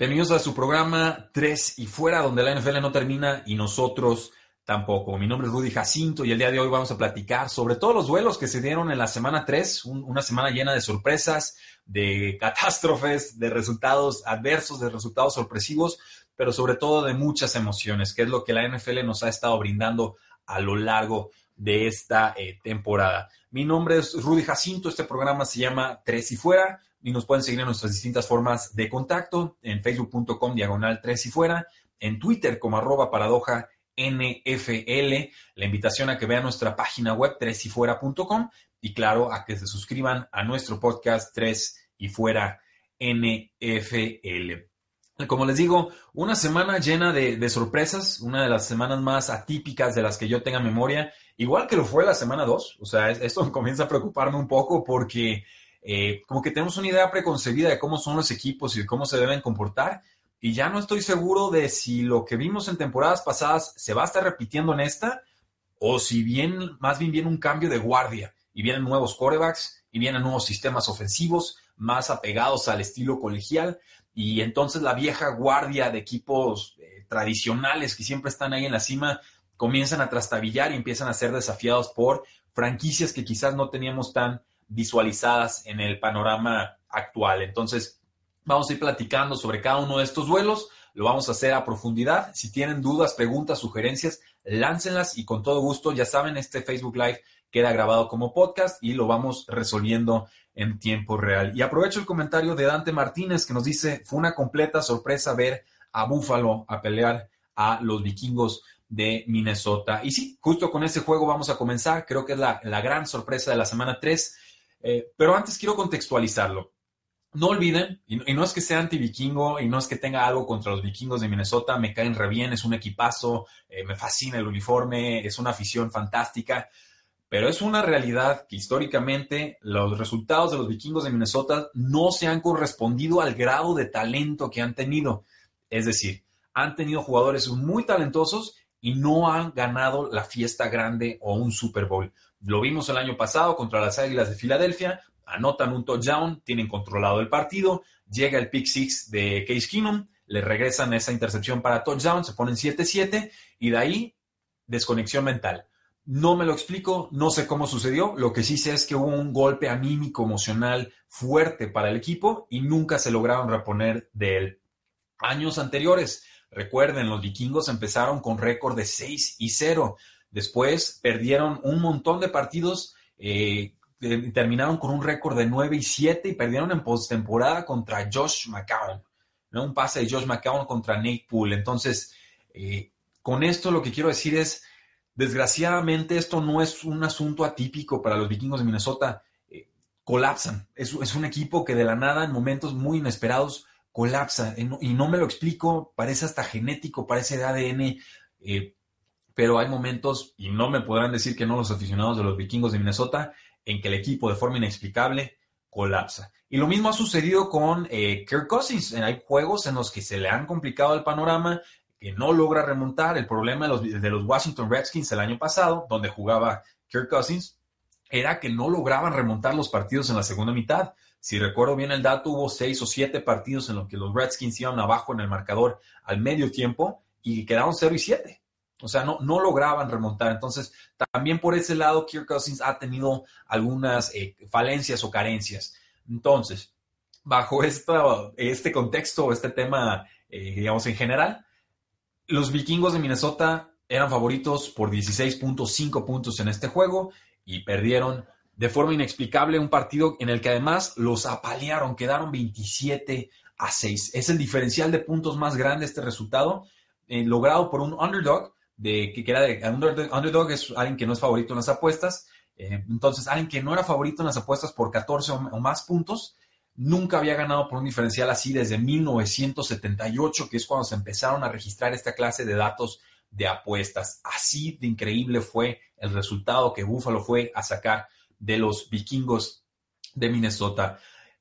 Bienvenidos a su programa 3 y fuera, donde la NFL no termina y nosotros tampoco. Mi nombre es Rudy Jacinto y el día de hoy vamos a platicar sobre todos los duelos que se dieron en la semana 3, una semana llena de sorpresas, de catástrofes, de resultados adversos, de resultados sorpresivos, pero sobre todo de muchas emociones, que es lo que la NFL nos ha estado brindando a lo largo de esta eh, temporada. Mi nombre es Rudy Jacinto, este programa se llama Tres y Fuera y nos pueden seguir en nuestras distintas formas de contacto, en facebook.com diagonal 3 y fuera, en Twitter como arroba paradoja NFL, la invitación a que vean nuestra página web 3yfuera.com y claro, a que se suscriban a nuestro podcast 3 y fuera NFL. Como les digo, una semana llena de, de, sorpresas, una de las semanas más atípicas de las que yo tenga memoria, igual que lo fue la semana 2. O sea, esto comienza a preocuparme un poco porque eh, como que tenemos una idea preconcebida de cómo son los equipos y de cómo se deben comportar. Y ya no estoy seguro de si lo que vimos en temporadas pasadas se va a estar repitiendo en esta o si bien, más bien viene un cambio de guardia y vienen nuevos corebacks y vienen nuevos sistemas ofensivos más apegados al estilo colegial y entonces la vieja guardia de equipos eh, tradicionales que siempre están ahí en la cima comienzan a trastabillar y empiezan a ser desafiados por franquicias que quizás no teníamos tan visualizadas en el panorama actual. Entonces, vamos a ir platicando sobre cada uno de estos duelos. Lo vamos a hacer a profundidad. Si tienen dudas, preguntas, sugerencias, láncenlas y con todo gusto, ya saben, este Facebook Live queda grabado como podcast y lo vamos resolviendo en tiempo real. Y aprovecho el comentario de Dante Martínez que nos dice, fue una completa sorpresa ver a Búfalo a pelear a los vikingos de Minnesota. Y sí, justo con ese juego vamos a comenzar. Creo que es la, la gran sorpresa de la semana 3. Eh, pero antes quiero contextualizarlo. No olviden, y, no es que sea anti-vikingo y no es que tenga algo contra los vikingos de Minnesota, me caen re bien, es un equipazo, eh, me fascina el uniforme, es una afición fantástica, pero es una realidad que históricamente los resultados de los vikingos de Minnesota no se han correspondido al grado de talento que han tenido. Es decir, han tenido jugadores muy talentosos y no han ganado la fiesta grande o un Super Bowl. Lo vimos el año pasado contra las Águilas de Filadelfia, anotan un touchdown, tienen controlado el partido, llega el pick six de Case Keenum, le regresan esa intercepción para touchdown, se ponen 7-7 y de ahí desconexión mental. No me lo explico, no sé cómo sucedió, lo que sí sé es que hubo un golpe anímico emocional fuerte para el equipo y nunca se lograron reponer de él. Años anteriores, recuerden, los vikingos empezaron con récord de 6 y 0 Después perdieron un montón de partidos, eh, terminaron con un récord de 9 y 7 y perdieron en postemporada contra Josh McCown, ¿no? Un pase de Josh McCown contra Nate Poole. Entonces, eh, con esto lo que quiero decir es, desgraciadamente esto no es un asunto atípico para los vikingos de Minnesota. Eh, colapsan. Es, es, un equipo que de la nada, en momentos muy inesperados, colapsa. Y no me lo explico, parece hasta genético, parece de ADN pero hay momentos, y no me podrán decir que no los aficionados de los vikingos de Minnesota, en que el equipo de forma inexplicable colapsa. Y lo mismo ha sucedido con eh, Kirk Cousins. Hay juegos en los que se le han complicado el panorama, que no logra remontar. El problema de los, de los Washington Redskins el año pasado, donde jugaba Kirk Cousins, era que no lograban remontar los partidos en la segunda mitad. Si recuerdo bien el dato, hubo seis o siete partidos en los que los Redskins iban abajo en el marcador al medio tiempo y quedaron 0 y 7. O sea, no, no lograban remontar. Entonces, también por ese lado, Kirk Cousins ha tenido algunas eh, falencias o carencias. Entonces, bajo este contexto, este tema, eh, digamos, en general, los vikingos de Minnesota eran favoritos por 16.5 puntos en este juego y perdieron de forma inexplicable un partido en el que además los apalearon, quedaron 27 a 6. Es el diferencial de puntos más grande este resultado, eh, logrado por un underdog de que era de underdog, es alguien que no es favorito en las apuestas, Eh, entonces, alguien que no era favorito en las apuestas por 14 o más puntos, nunca había ganado por un diferencial así desde 1978, que es cuando se empezaron a registrar esta clase de datos de apuestas. Así de increíble fue el resultado que Buffalo fue a sacar de los vikingos de Minnesota.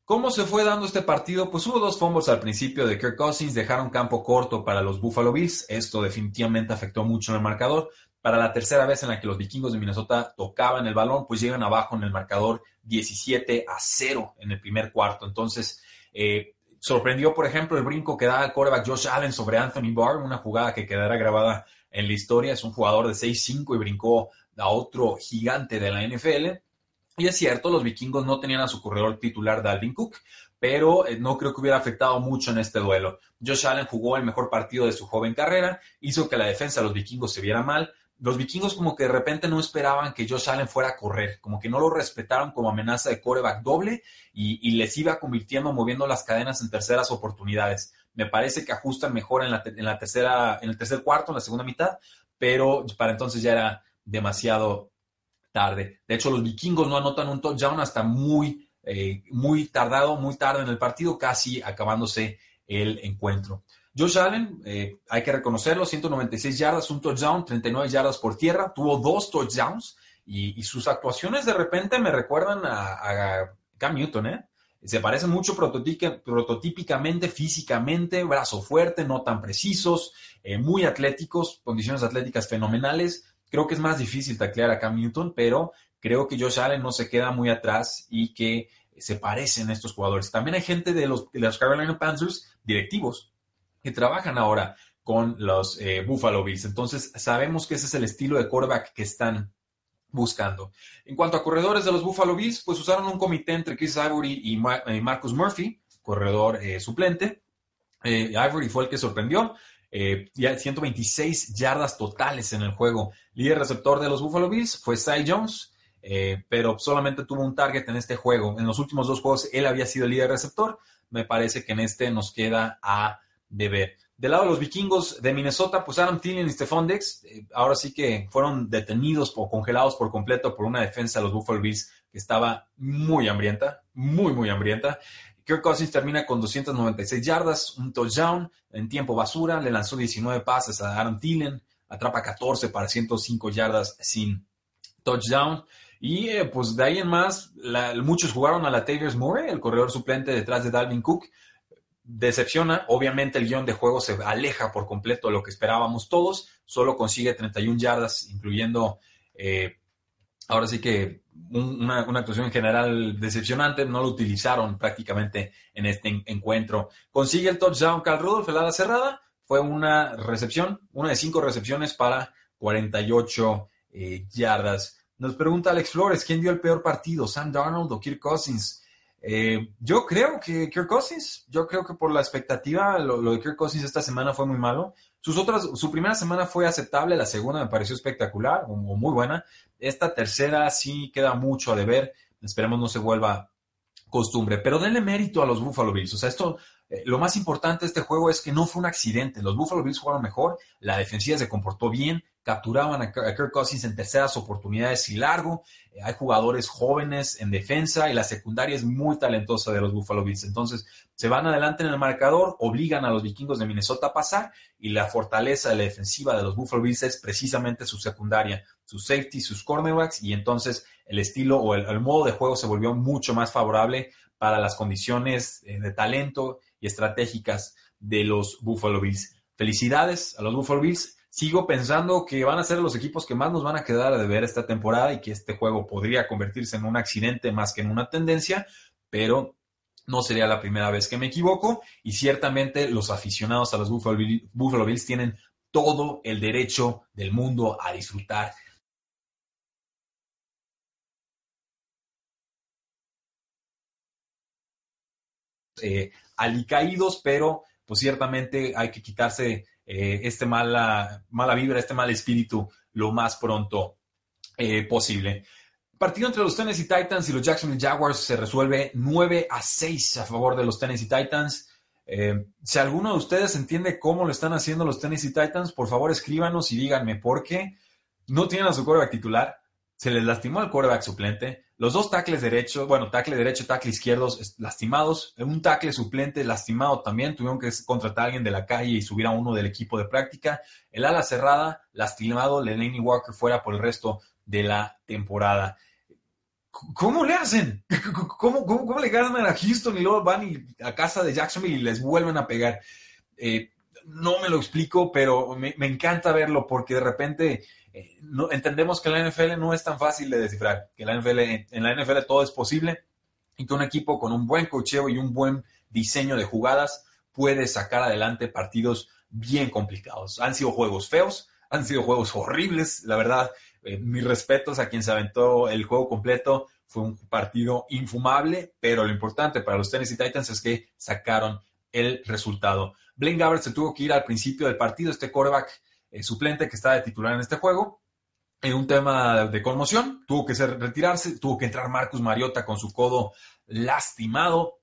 ¿Cómo se fue dando este partido? Pues hubo dos fumbles al principio de Kirk Cousins, dejaron campo corto para los Buffalo Bills. Esto definitivamente afectó mucho en el marcador. Para la tercera vez en la que los vikingos de Minnesota tocaban el balón, pues llegan abajo en el marcador 17 a 0 en el primer cuarto. Entonces, eh, sorprendió, por ejemplo, el brinco que da el quarterback Josh Allen sobre Anthony Barr, una jugada que quedará grabada en la historia. Es un jugador de 6'5 y brincó a otro gigante de la NFL. Y es cierto, los vikingos no tenían a su corredor titular Dalvin Cook, pero eh, no creo que hubiera afectado mucho en este duelo. Josh Allen jugó el mejor partido de su joven carrera, hizo que la defensa de los vikingos se viera mal. Los vikingos como que de repente no esperaban que Josh Allen fuera a correr, como que no lo respetaron como amenaza de coreback doble y, les iba convirtiendo, moviendo las cadenas en terceras oportunidades. Me parece que ajustan mejor en la, tercera, en el tercer cuarto, en la segunda mitad, pero para entonces ya era demasiado tarde. De hecho, los vikingos no anotan un touchdown hasta muy, eh, muy tardado, muy tarde en el partido, casi acabándose el encuentro. Josh Allen, eh, hay que reconocerlo, 196 yardas, un touchdown, 39 yardas por tierra, tuvo dos touchdowns y, sus actuaciones de repente me recuerdan a, Cam Newton, ¿eh? Se parecen mucho prototípicamente, físicamente, brazo fuerte, no tan precisos, eh, muy atléticos, condiciones atléticas fenomenales, Creo que es más difícil taclear a Cam Newton, pero creo que Josh Allen no se queda muy atrás y que se parecen a estos jugadores. También hay gente de los, Carolina Panthers, directivos, que trabajan ahora con los eh, Buffalo Bills. Entonces, sabemos que ese es el estilo de quarterback que están buscando. En cuanto a corredores de los Buffalo Bills, pues usaron un comité entre Chris Ivory y, eh, Marcus Murphy, corredor eh, suplente. Ivory fue el que sorprendió. Eh, ya 126 yardas totales en el juego. Líder receptor de los Buffalo Bills fue Cy Jones, eh, pero solamente tuvo un target en este juego. En los últimos dos juegos él había sido líder receptor. Me parece que en este nos queda a deber. Del lado de los vikingos de Minnesota, pues Adam Thielen y Stephon Dex, eh, ahora sí que fueron detenidos o congelados por completo por una defensa de los Buffalo Bills que estaba muy hambrienta, muy, muy hambrienta. Kirk Cousins termina con 296 yardas, un touchdown en tiempo basura, le lanzó 19 pases a Aaron Thielen, atrapa 14 para 105 yardas sin touchdown. Y eh, pues de ahí en más, muchos jugaron a la Tavius Murray, el corredor suplente detrás de Dalvin Cook. Decepciona, obviamente el guion de juego se aleja por completo de lo que esperábamos todos, solo consigue 31 yardas, incluyendo eh, ahora sí que una, actuación en general decepcionante, no lo utilizaron prácticamente en este encuentro. Consigue el touchdown Carl Rudolph, el ala cerrada, fue una recepción, una de cinco recepciones para 48 eh, yardas. Nos pregunta Alex Flores, ¿quién dio el peor partido, Sam Darnold o Kirk Cousins? Eh, yo creo que Kirk Cousins, yo creo que por la expectativa, lo, de Kirk Cousins esta semana fue muy malo. Sus otras, su primera semana fue aceptable, la segunda me pareció espectacular o muy buena, esta tercera sí queda mucho a deber. Esperemos no se vuelva costumbre. Pero denle mérito a los Buffalo Bills. O sea, esto, eh, lo más importante de este juego es que no fue un accidente. Los Buffalo Bills jugaron mejor, la defensiva se comportó bien, capturaban a Kirk Cousins en terceras oportunidades y largo. Eh, hay jugadores jóvenes en defensa y la secundaria es muy talentosa de los Buffalo Bills. Entonces, se van adelante en el marcador, obligan a los vikingos de Minnesota a pasar y la fortaleza la defensiva de los Buffalo Bills es precisamente su secundaria, sus safety, sus cornerbacks y entonces el estilo o el, modo de juego se volvió mucho más favorable para las condiciones eh, de talento y estratégicas de los Buffalo Bills. Felicidades a los Buffalo Bills sigo pensando que van a ser los equipos que más nos van a quedar de ver esta temporada y que este juego podría convertirse en un accidente más que en una tendencia, pero no sería la primera vez que me equivoco y ciertamente los aficionados a los Buffalo Bills tienen todo el derecho del mundo a disfrutar. Eh, alicaídos, pero pues ciertamente hay que quitarse eh, este mala, mala vibra, este mal espíritu lo más pronto eh, posible. Partido entre los Tennessee Titans y los Jacksonville Jaguars se resuelve 9 a 6 a favor de los Tennessee Titans. Eh, si alguno de ustedes entiende cómo lo están haciendo los Tennessee Titans, por favor escríbanos y díganme por qué no tienen a su quarterback titular, se les lastimó el quarterback suplente, los dos tackles derechos, bueno, tackle derecho, tackle izquierdos lastimados, un tackle suplente lastimado también, tuvieron que contratar a alguien de la calle y subir a uno del equipo de práctica, el ala cerrada, lastimado, Lenny Walker fuera por el resto de la temporada. ¿Cómo le hacen? ¿Cómo, cómo, le ganan a Houston y luego van a casa de Jacksonville y les vuelven a pegar? Eh, no me lo explico, pero me encanta verlo porque de repente no, entendemos que la NFL no es tan fácil de descifrar, que la NFL, en la NFL todo es posible y que un equipo con un buen cocheo y un buen diseño de jugadas puede sacar adelante partidos bien complicados. Han sido juegos feos, han sido juegos horribles, la verdad. Eh, mis respetos a quien se aventó el juego completo. Fue un partido infumable, pero lo importante para los Tennessee Titans es que sacaron el resultado. Blaine Gabbert se tuvo que ir al principio del partido. Este quarterback eh, suplente que estaba de titular en este juego. En un tema de conmoción, tuvo que ser, retirarse, tuvo que entrar Marcus Mariota con su codo lastimado.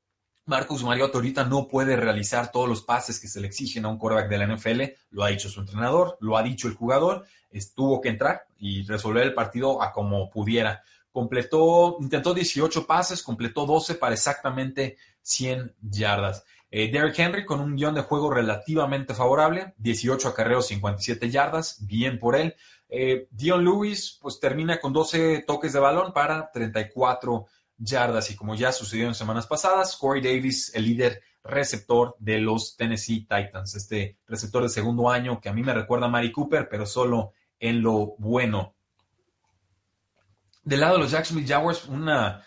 Marcus Mariota ahorita no puede realizar todos los pases que se le exigen a un quarterback de la NFL, lo ha dicho su entrenador, lo ha dicho el jugador, tuvo que entrar y resolver el partido a como pudiera. Completó, intentó 18 pases, completó 12 para exactamente 100 yardas. Eh, Derrick Henry con un guion de juego relativamente favorable, 18 acarreos, 57 yardas, bien por él. Eh, Dion Lewis pues termina con 12 toques de balón para 34 yardas y como ya sucedió en semanas pasadas, Corey Davis, el líder receptor de los Tennessee Titans, este receptor de segundo año que a mí me recuerda a Mari Cooper, pero solo en lo bueno. Del lado de los Jacksonville Jaguars, una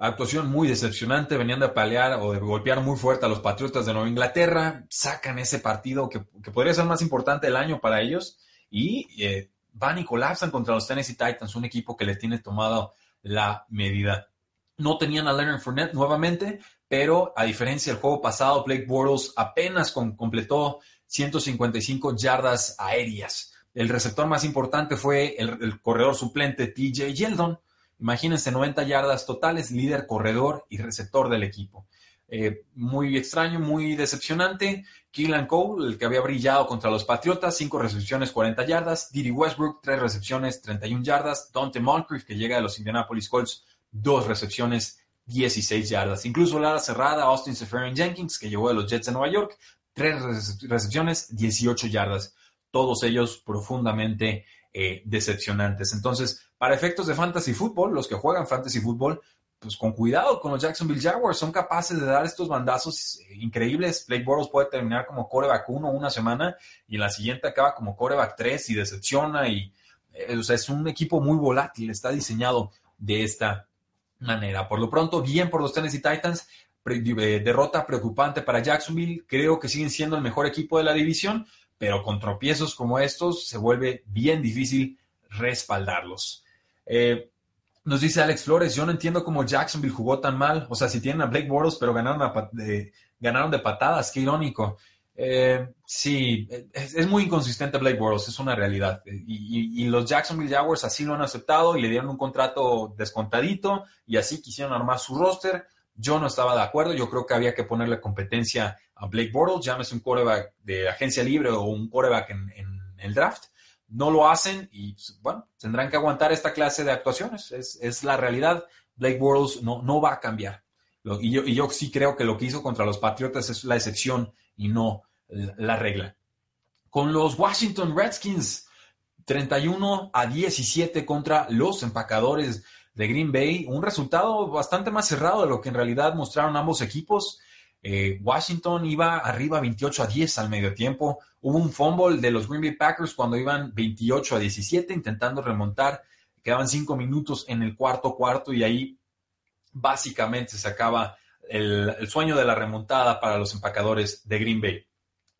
Actuación muy decepcionante, venían de palear o de golpear muy fuerte a los Patriotas de Nueva Inglaterra, sacan ese partido que, podría ser más importante del año para ellos y eh, van y colapsan contra los Tennessee Titans, un equipo que les tiene tomado la medida. No tenían a Leonard Fournette nuevamente, pero a diferencia del juego pasado, Blake Bortles apenas completó 155 yardas aéreas. El receptor más importante fue el, el corredor suplente TJ Yeldon, Imagínense 90 yardas totales, líder, corredor y receptor del equipo. Eh, muy extraño, muy decepcionante. Keelan Cole, el que había brillado contra los Patriotas, 5 recepciones, 40 yardas. Didi Westbrook, 3 recepciones, 31 yardas. Dante Moncrief, que llega de los Indianapolis Colts, 2 recepciones, 16 yardas. Incluso la cerrada, Austin Seferian Jenkins, que llegó de los Jets de Nueva York, 3 recepciones, 18 yardas. Todos ellos profundamente eh, decepcionantes. Entonces, para efectos de fantasy fútbol, los que juegan fantasy fútbol, pues con cuidado con los Jacksonville Jaguars, son capaces de dar estos bandazos eh, increíbles. Blake Bortles puede terminar como coreback 1 una semana y en la siguiente acaba como coreback 3 y decepciona y eh, o sea, es un equipo muy volátil, está diseñado de esta manera. Por lo pronto, bien por los Tennessee Titans, derrota preocupante para Jacksonville, creo que siguen siendo el mejor equipo de la división, pero con tropiezos como estos se vuelve bien difícil respaldarlos. Eh, nos dice Alex Flores, yo no entiendo cómo Jacksonville jugó tan mal. O sea, si tienen a Blake Bortles, pero ganaron, de, ganaron de patadas, qué irónico. Eh, sí, es, muy inconsistente Blake Bortles, es una realidad. Y, y, los Jacksonville Jaguars así lo han aceptado y le dieron un contrato descontadito y así quisieron armar su roster. Yo no estaba de acuerdo, yo creo que había que ponerle competencia a Blake Bortles, llámese un quarterback de agencia libre o un quarterback en, el draft. No lo hacen y, bueno, tendrán que aguantar esta clase de actuaciones. Es, la realidad. Blake Bortles no, no va a cambiar. y, yo, y yo sí creo que lo que hizo contra los Patriotas es la excepción y no la regla. Con los Washington Redskins, 31 a 17 contra los empacadores de Green Bay, un resultado bastante más cerrado de lo que en realidad mostraron ambos equipos. Eh, Washington iba arriba 28 a 10 al medio tiempo. Hubo un fumble de los Green Bay Packers cuando iban 28 a 17 intentando remontar. Quedaban cinco minutos en el cuarto cuarto y ahí básicamente se acaba el, el sueño de la remontada para los empacadores de Green Bay.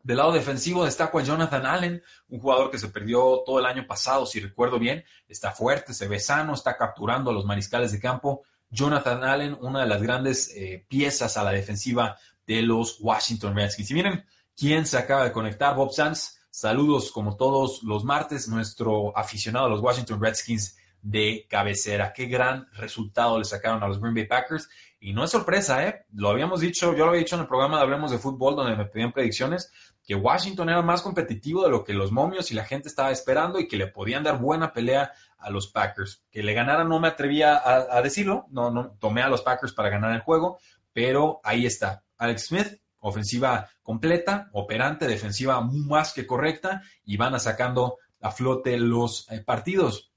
Del lado defensivo destaco a Jonathan Allen, un jugador que se perdió todo el año pasado, si recuerdo bien. Está fuerte, se ve sano, está capturando a los mariscales de campo. Jonathan Allen, una de las grandes eh, piezas a la defensiva de los Washington Redskins. Y miren quién se acaba de conectar, Bob Sanz. Saludos como todos los martes, nuestro aficionado a los Washington Redskins de cabecera. Qué gran resultado le sacaron a los Green Bay Packers. Y no es sorpresa, ¿eh? Lo habíamos dicho, yo lo había dicho en el programa de Hablemos de Fútbol, donde me pedían predicciones, que Washington era más competitivo de lo que los momios y la gente estaba esperando y que le podían dar buena pelea a los Packers. Que le ganaran no me atrevía a, decirlo, no, no tomé a los Packers para ganar el juego, pero ahí está. Alex Smith, ofensiva completa, operante, defensiva más que correcta y van a sacando a flote los eh, partidos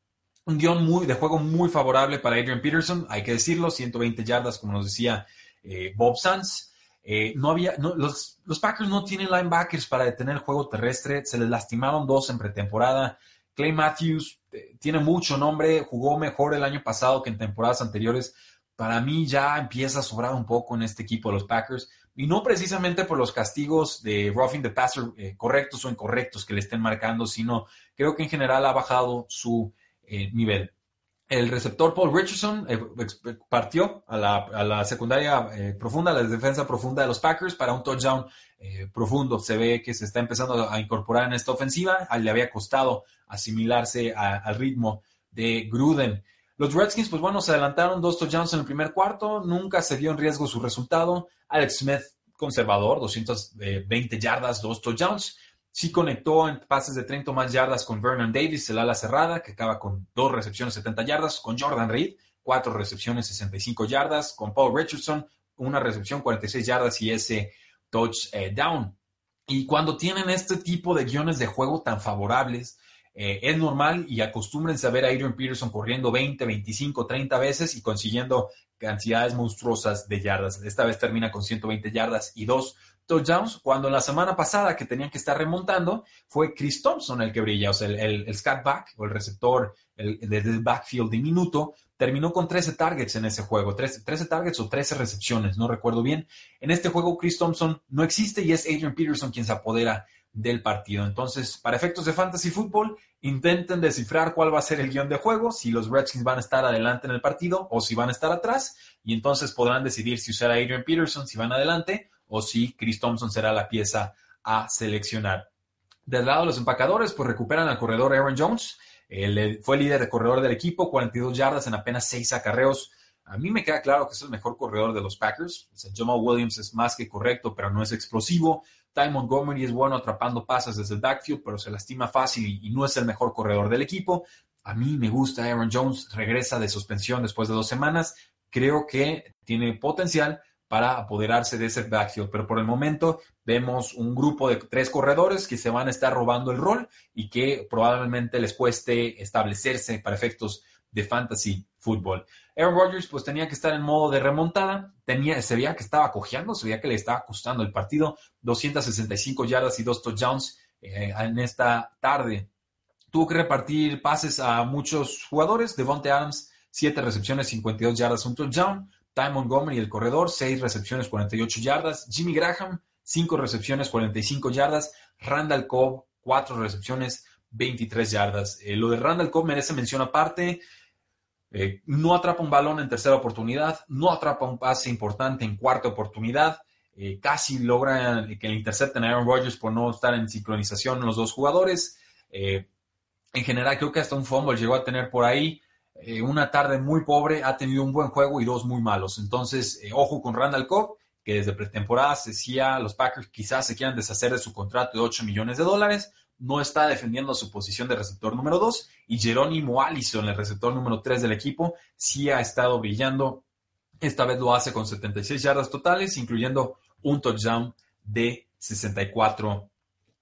un guion muy, de juego muy favorable para Adrian Peterson, hay que decirlo, 120 yardas, como nos decía eh, Bob Sanz. Eh, no había, los, los, Packers no tienen linebackers para detener el juego terrestre, se les lastimaron dos en pretemporada. Clay Matthews eh, tiene mucho nombre, jugó mejor el año pasado que en temporadas anteriores. Para mí ya empieza a sobrar un poco en este equipo de los Packers y no precisamente por los castigos de roughing the passer correctos o incorrectos que le estén marcando, sino creo que en general ha bajado su eh, nivel. El receptor Paul Richardson eh, partió a la, secundaria eh, profunda, a la defensa profunda de los Packers para un touchdown profundo. Se ve que se está empezando a incorporar en esta ofensiva. Le había costado asimilarse al ritmo de Gruden. Los Redskins, pues bueno, se adelantaron dos touchdowns en el primer cuarto. Nunca se vio en riesgo su resultado. Alex Smith, conservador, 220 yardas, dos touchdowns. Sí conectó en pases de 30 más yardas con Vernon Davis, el ala cerrada, que acaba con dos recepciones 70 yardas, con Jordan Reed, cuatro recepciones 65 yardas, con Paul Richardson, una recepción 46 yardas y ese touchdown. y cuando tienen este tipo de guiones de juego tan favorables, eh, es normal y acostúmbrense a ver a Adrian Peterson corriendo 20, 25, 30 veces y consiguiendo cantidades monstruosas de yardas. Esta vez termina con 120 yardas y dos touchdowns, cuando la semana pasada que tenían que estar remontando, fue Chris Thompson el que brilla, o sea, el, el, el back o el receptor el, del backfield diminuto, terminó con 13 targets en ese juego, 13, 13, targets o 13 recepciones, no recuerdo bien. En este juego Chris Thompson no existe y es Adrian Peterson quien se apodera del partido. Entonces, para efectos de fantasy fútbol, intenten descifrar cuál va a ser el guion de juego, si los Redskins van a estar adelante en el partido o si van a estar atrás, y entonces podrán decidir si usar a Adrian Peterson, si van adelante, o si Chris Thompson será la pieza a seleccionar. Del lado de los empacadores, pues recuperan al corredor Aaron Jones. Él fue líder de corredor del equipo, 42 yardas en apenas 6 acarreos. A mí me queda claro que es el mejor corredor de los Packers. O Williams es más que correcto, pero no es explosivo. Ty Montgomery es bueno atrapando pasas desde el backfield, pero se lastima fácil y no es el mejor corredor del equipo. A mí me gusta Aaron Jones, regresa de suspensión después de dos semanas. Creo que tiene potencial para apoderarse de ese backfield. Pero por el momento vemos un grupo de tres corredores que se van a estar robando el rol y que probablemente les cueste establecerse para efectos de fantasy fútbol. Aaron Rodgers pues tenía que estar en modo de remontada, tenía, se veía que estaba cojeando, se veía que le estaba costando el partido, 265 yardas y dos touchdowns eh, en esta tarde. Tuvo que repartir pases a muchos jugadores, Devonte Adams, 7 recepciones, 52 yardas, un touchdown. Ty Montgomery, el corredor, 6 recepciones, 48 yardas. Jimmy Graham, 5 recepciones, 45 yardas. Randall Cobb, 4 recepciones, 23 yardas. Eh, lo de Randall Cobb merece mención aparte. Eh, no atrapa un balón en tercera oportunidad, no atrapa un pase importante en cuarta oportunidad. Eh, casi logra que le intercepten a Aaron Rodgers por no estar en sincronización los dos jugadores. en general, creo que hasta un fumble llegó a tener por ahí. Eh, una tarde muy pobre, ha tenido un buen juego y dos muy malos. Entonces, eh, ojo con Randall Cobb, que desde pretemporada se decía los Packers quizás se quieran deshacer de su contrato de 8 millones de dólares. No está defendiendo su posición de receptor número 2. Y Jerónimo Allison, el receptor número 3 del equipo, sí ha estado brillando. Esta vez lo hace con 76 yardas totales, incluyendo un touchdown de 64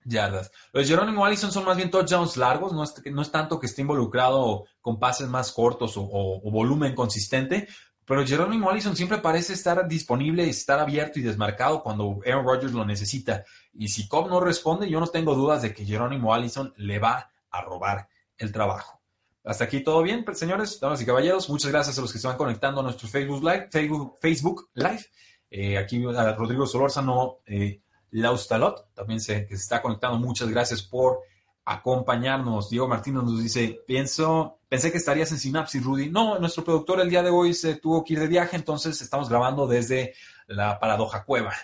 yardas. Los Jerónimo Allison son más bien touchdowns largos, no es, no es tanto que esté involucrado con pases más cortos o, volumen consistente, pero Jerónimo Allison siempre parece estar disponible estar abierto y desmarcado cuando Aaron Rodgers lo necesita. Y si Cobb no responde, yo no tengo dudas de que Jerónimo Allison le va a robar el trabajo. Hasta aquí todo bien, señores, damas y caballeros. Muchas gracias a los que se van conectando a nuestro Facebook Live. Facebook, Facebook Live. Eh, aquí a Rodrigo Solórzano eh, Laustalot, también se, que se está conectando. Muchas gracias por acompañarnos. Diego Martínez nos dice, pienso, pensé que estarías en Synapsis, Rudy. No, nuestro productor el día de hoy se tuvo que ir de viaje, entonces estamos grabando desde la paradoja cueva.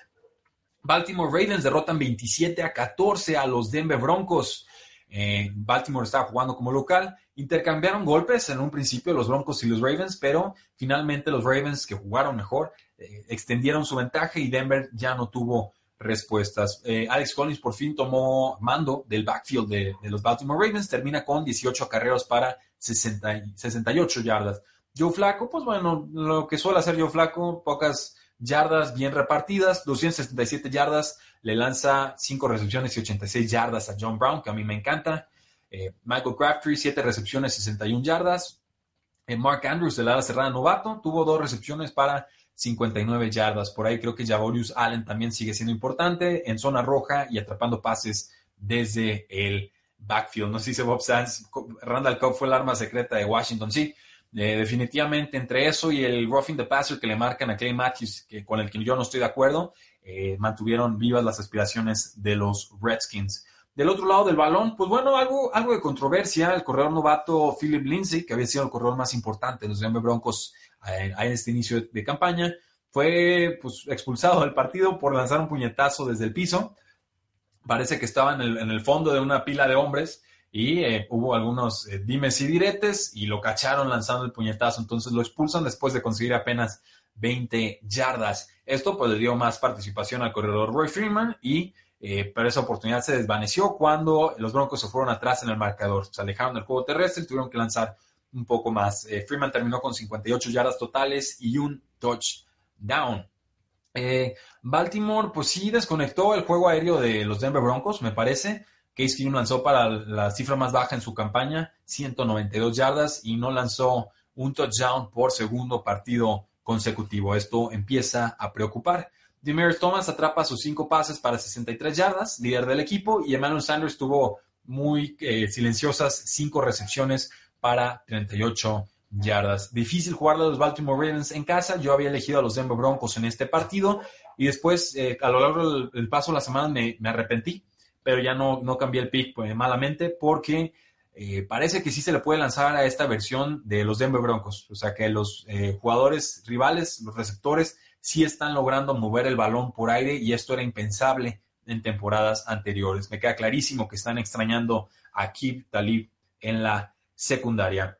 Baltimore Ravens derrotan 27 a 14 a los Denver Broncos. Eh, Baltimore estaba jugando como local intercambiaron golpes en un principio los Broncos y los Ravens, pero finalmente los Ravens que jugaron mejor eh, extendieron su ventaja y Denver ya no tuvo respuestas. Eh, Alex Collins por fin tomó mando del backfield de, los Baltimore Ravens, termina con 18 acarreos para 68 yardas. Joe Flaco, pues bueno, lo que suele hacer Joe Flaco, pocas yardas bien repartidas, 277 yardas, le lanza 5 recepciones y 86 yardas a John Brown, que a mí me encanta. Eh, Michael Crabtree, 7 recepciones, 61 yardas. Eh, Mark Andrews, del ala cerrada novato, tuvo 2 recepciones para 59 yardas. Por ahí creo que Javorius Allen también sigue siendo importante en zona roja y atrapando pases desde el backfield. No sé si dice Bob Sands, Randall Cobb fue el arma secreta de Washington. Sí, eh, definitivamente entre eso y el roughing the passer que le marcan a Clay Matthews, con el que yo no estoy de acuerdo, eh, mantuvieron vivas las aspiraciones de los Redskins. Del otro lado del balón, pues bueno, algo, algo de controversia. El corredor novato Philip Lindsay, que había sido el corredor más importante de los Denver Broncos en, este inicio de, campaña, fue pues, expulsado del partido por lanzar un puñetazo desde el piso. Parece que estaba en el, fondo de una pila de hombres y eh, hubo algunos eh, dimes y diretes y lo cacharon lanzando el puñetazo. Entonces lo expulsan después de conseguir apenas 20 yardas. Esto pues le dio más participación al corredor Roy Freeman y eh, pero esa oportunidad se desvaneció cuando los Broncos se fueron atrás en el marcador. Se alejaron del juego terrestre y tuvieron que lanzar un poco más. Eh, Freeman terminó con 58 yardas totales y un touchdown. Eh, Baltimore, pues sí, desconectó el juego aéreo de los Denver Broncos, me parece. Case Keenum lanzó para la cifra más baja en su campaña, 192 yardas, y no lanzó un touchdown por segundo partido consecutivo. Esto empieza a preocupar. Demir Thomas atrapa sus cinco pases para 63 yardas, líder del equipo, y Emmanuel Sanders tuvo muy eh, silenciosas cinco recepciones para 38 yardas. Difícil jugar a los Baltimore Ravens en casa. Yo había elegido a los Denver Broncos en este partido y después, eh, a lo largo del, paso de la semana, me, arrepentí, pero ya no, no cambié el pick pues, malamente porque eh, parece que sí se le puede lanzar a esta versión de los Denver Broncos. O sea que los eh, jugadores rivales, los receptores, sí están logrando mover el balón por aire y esto era impensable en temporadas anteriores. Me queda clarísimo que están extrañando a Kip Talib en la secundaria.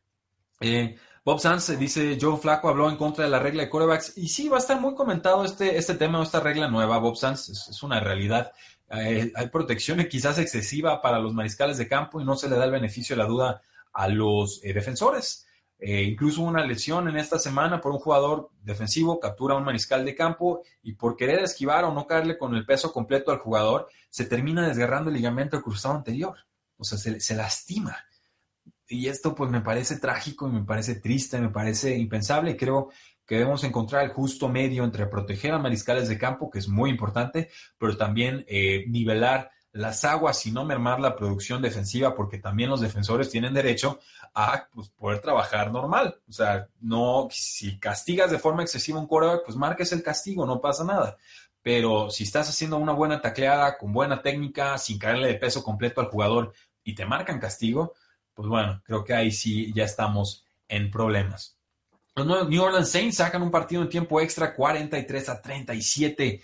Eh, Bob Sanz dice, Joe Flaco habló en contra de la regla de corebacks. Y sí, va a estar muy comentado este, este tema, esta regla nueva, Bob Sanz, es, una realidad. Eh, hay protección quizás excesiva para los mariscales de campo y no se le da el beneficio de la duda a los eh, defensores. incluso una lesión en esta semana por un jugador defensivo, captura a un mariscal de campo y por querer esquivar o no caerle con el peso completo al jugador, se termina desgarrando el ligamento cruzado anterior. O sea, se, se lastima. Y esto pues me parece trágico y me parece triste, me parece impensable. Creo que debemos encontrar el justo medio entre proteger a mariscales de campo, que es muy importante, pero también eh, nivelar las aguas y no mermar la producción defensiva, porque también los defensores tienen derecho a pues, poder trabajar normal. O sea, no, si castigas de forma excesiva un quarterback, pues marques el castigo, no pasa nada. Pero si estás haciendo una buena tacleada, con buena técnica, sin caerle de peso completo al jugador y te marcan castigo, pues bueno, creo que ahí sí ya estamos en problemas. Los New Orleans Saints sacan un partido en tiempo extra 43 a 37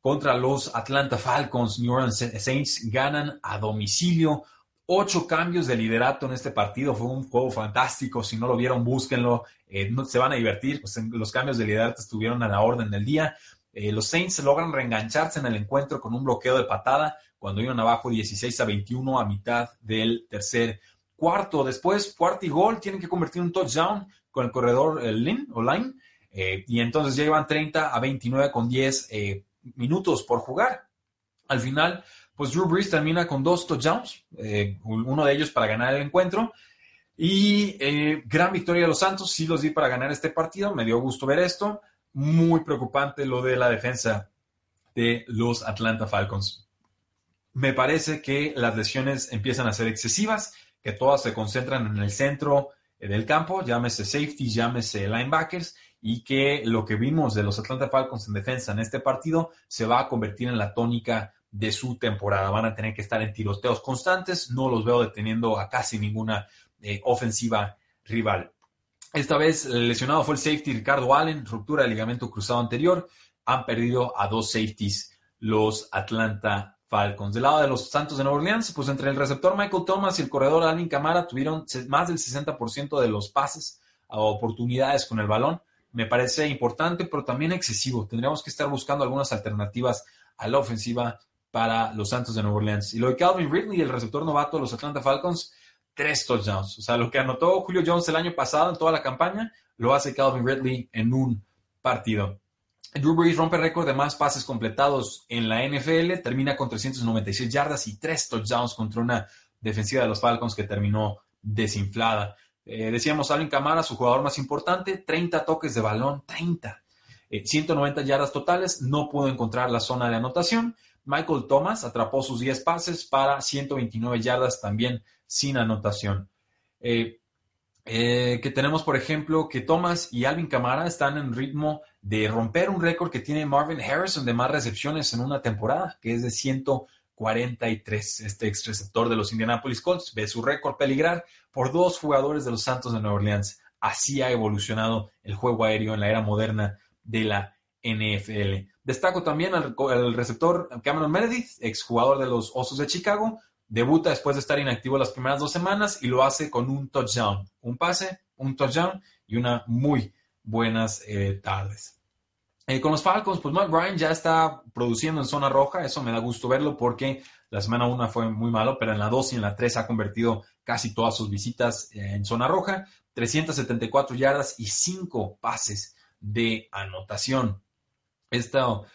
contra los Atlanta Falcons. New Orleans Saints ganan a domicilio. Ocho cambios de liderato en este partido. Fue un juego fantástico. Si no lo vieron, búsquenlo. Eh, se van a divertir. Pues los cambios de liderato estuvieron a la orden del día. Eh, los Saints logran reengancharse en el encuentro con un bloqueo de patada cuando iban abajo 16 a 21 a mitad del tercer cuarto. Después, cuarto y gol, tienen que convertir un touchdown con el corredor Lin o Line. Eh, y entonces ya iban 30 a 29 con 10 eh, minutos por jugar. Al final, pues Drew Brees termina con dos touchdowns, eh, uno de ellos para ganar el encuentro. Y gran victoria de los Santos, sí los di para ganar este partido, me dio gusto ver esto. Muy preocupante lo de la defensa de los Atlanta Falcons. Me parece que las lesiones empiezan a ser excesivas que todas se concentran en el centro eh, del campo, llámese safety, llámese linebackers, y que lo que vimos de los Atlanta Falcons en defensa en este partido se va a convertir en la tónica de su temporada. Van a tener que estar en tiroteos constantes, no los veo deteniendo a casi ninguna eh, ofensiva rival. Esta vez el lesionado fue el safety Ricardo Allen, ruptura del ligamento cruzado anterior. Han perdido a dos safeties los Atlanta Falcons. Del lado de los Santos de Nueva Orleans, pues entre el receptor Michael Thomas y el corredor Alvin Camara tuvieron más del 60% de los pases a oportunidades con el balón. Me parece importante, pero también excesivo. Tendríamos que estar buscando algunas alternativas a la ofensiva para los Santos de Nueva Orleans. Y lo de Calvin Ridley, el receptor novato de los Atlanta Falcons, tres touchdowns. O sea, lo que anotó Julio Jones el año pasado en toda la campaña, lo hace Calvin Ridley en un partido. Drew Brees rompe récord de más pases completados en la NFL, termina con 396 yardas y tres touchdowns contra una defensiva de los Falcons que terminó desinflada. Eh, decíamos, Alvin Camara, su jugador más importante, 30 toques de balón, 30. 190 eh, yardas totales, no pudo encontrar la zona de anotación. Michael Thomas atrapó sus 10 pases para 129 yardas también sin anotación. Eh, eh, que tenemos, por ejemplo, que Thomas y Alvin Camara están en ritmo de romper un récord que tiene Marvin Harrison de más recepciones en una temporada, que es de 143. Este ex receptor de los Indianapolis Colts ve su récord peligrar por dos jugadores de los Santos de Nueva Orleans. Así ha evolucionado el juego aéreo en la era moderna de la NFL. Destaco también al, receptor Cameron Meredith, exjugador de los Osos de Chicago. Debuta después de estar inactivo las primeras dos semanas y lo hace con un touchdown. Un pase, un touchdown y una muy buenas eh, tardes. Eh, con los Falcons, pues Mike Bryan ya está produciendo en zona roja. Eso me da gusto verlo porque la semana 1 fue muy malo, pero en la 2 y en la 3 ha convertido casi todas sus visitas eh, en zona roja. 374 yardas y 5 pases de anotación. Esto,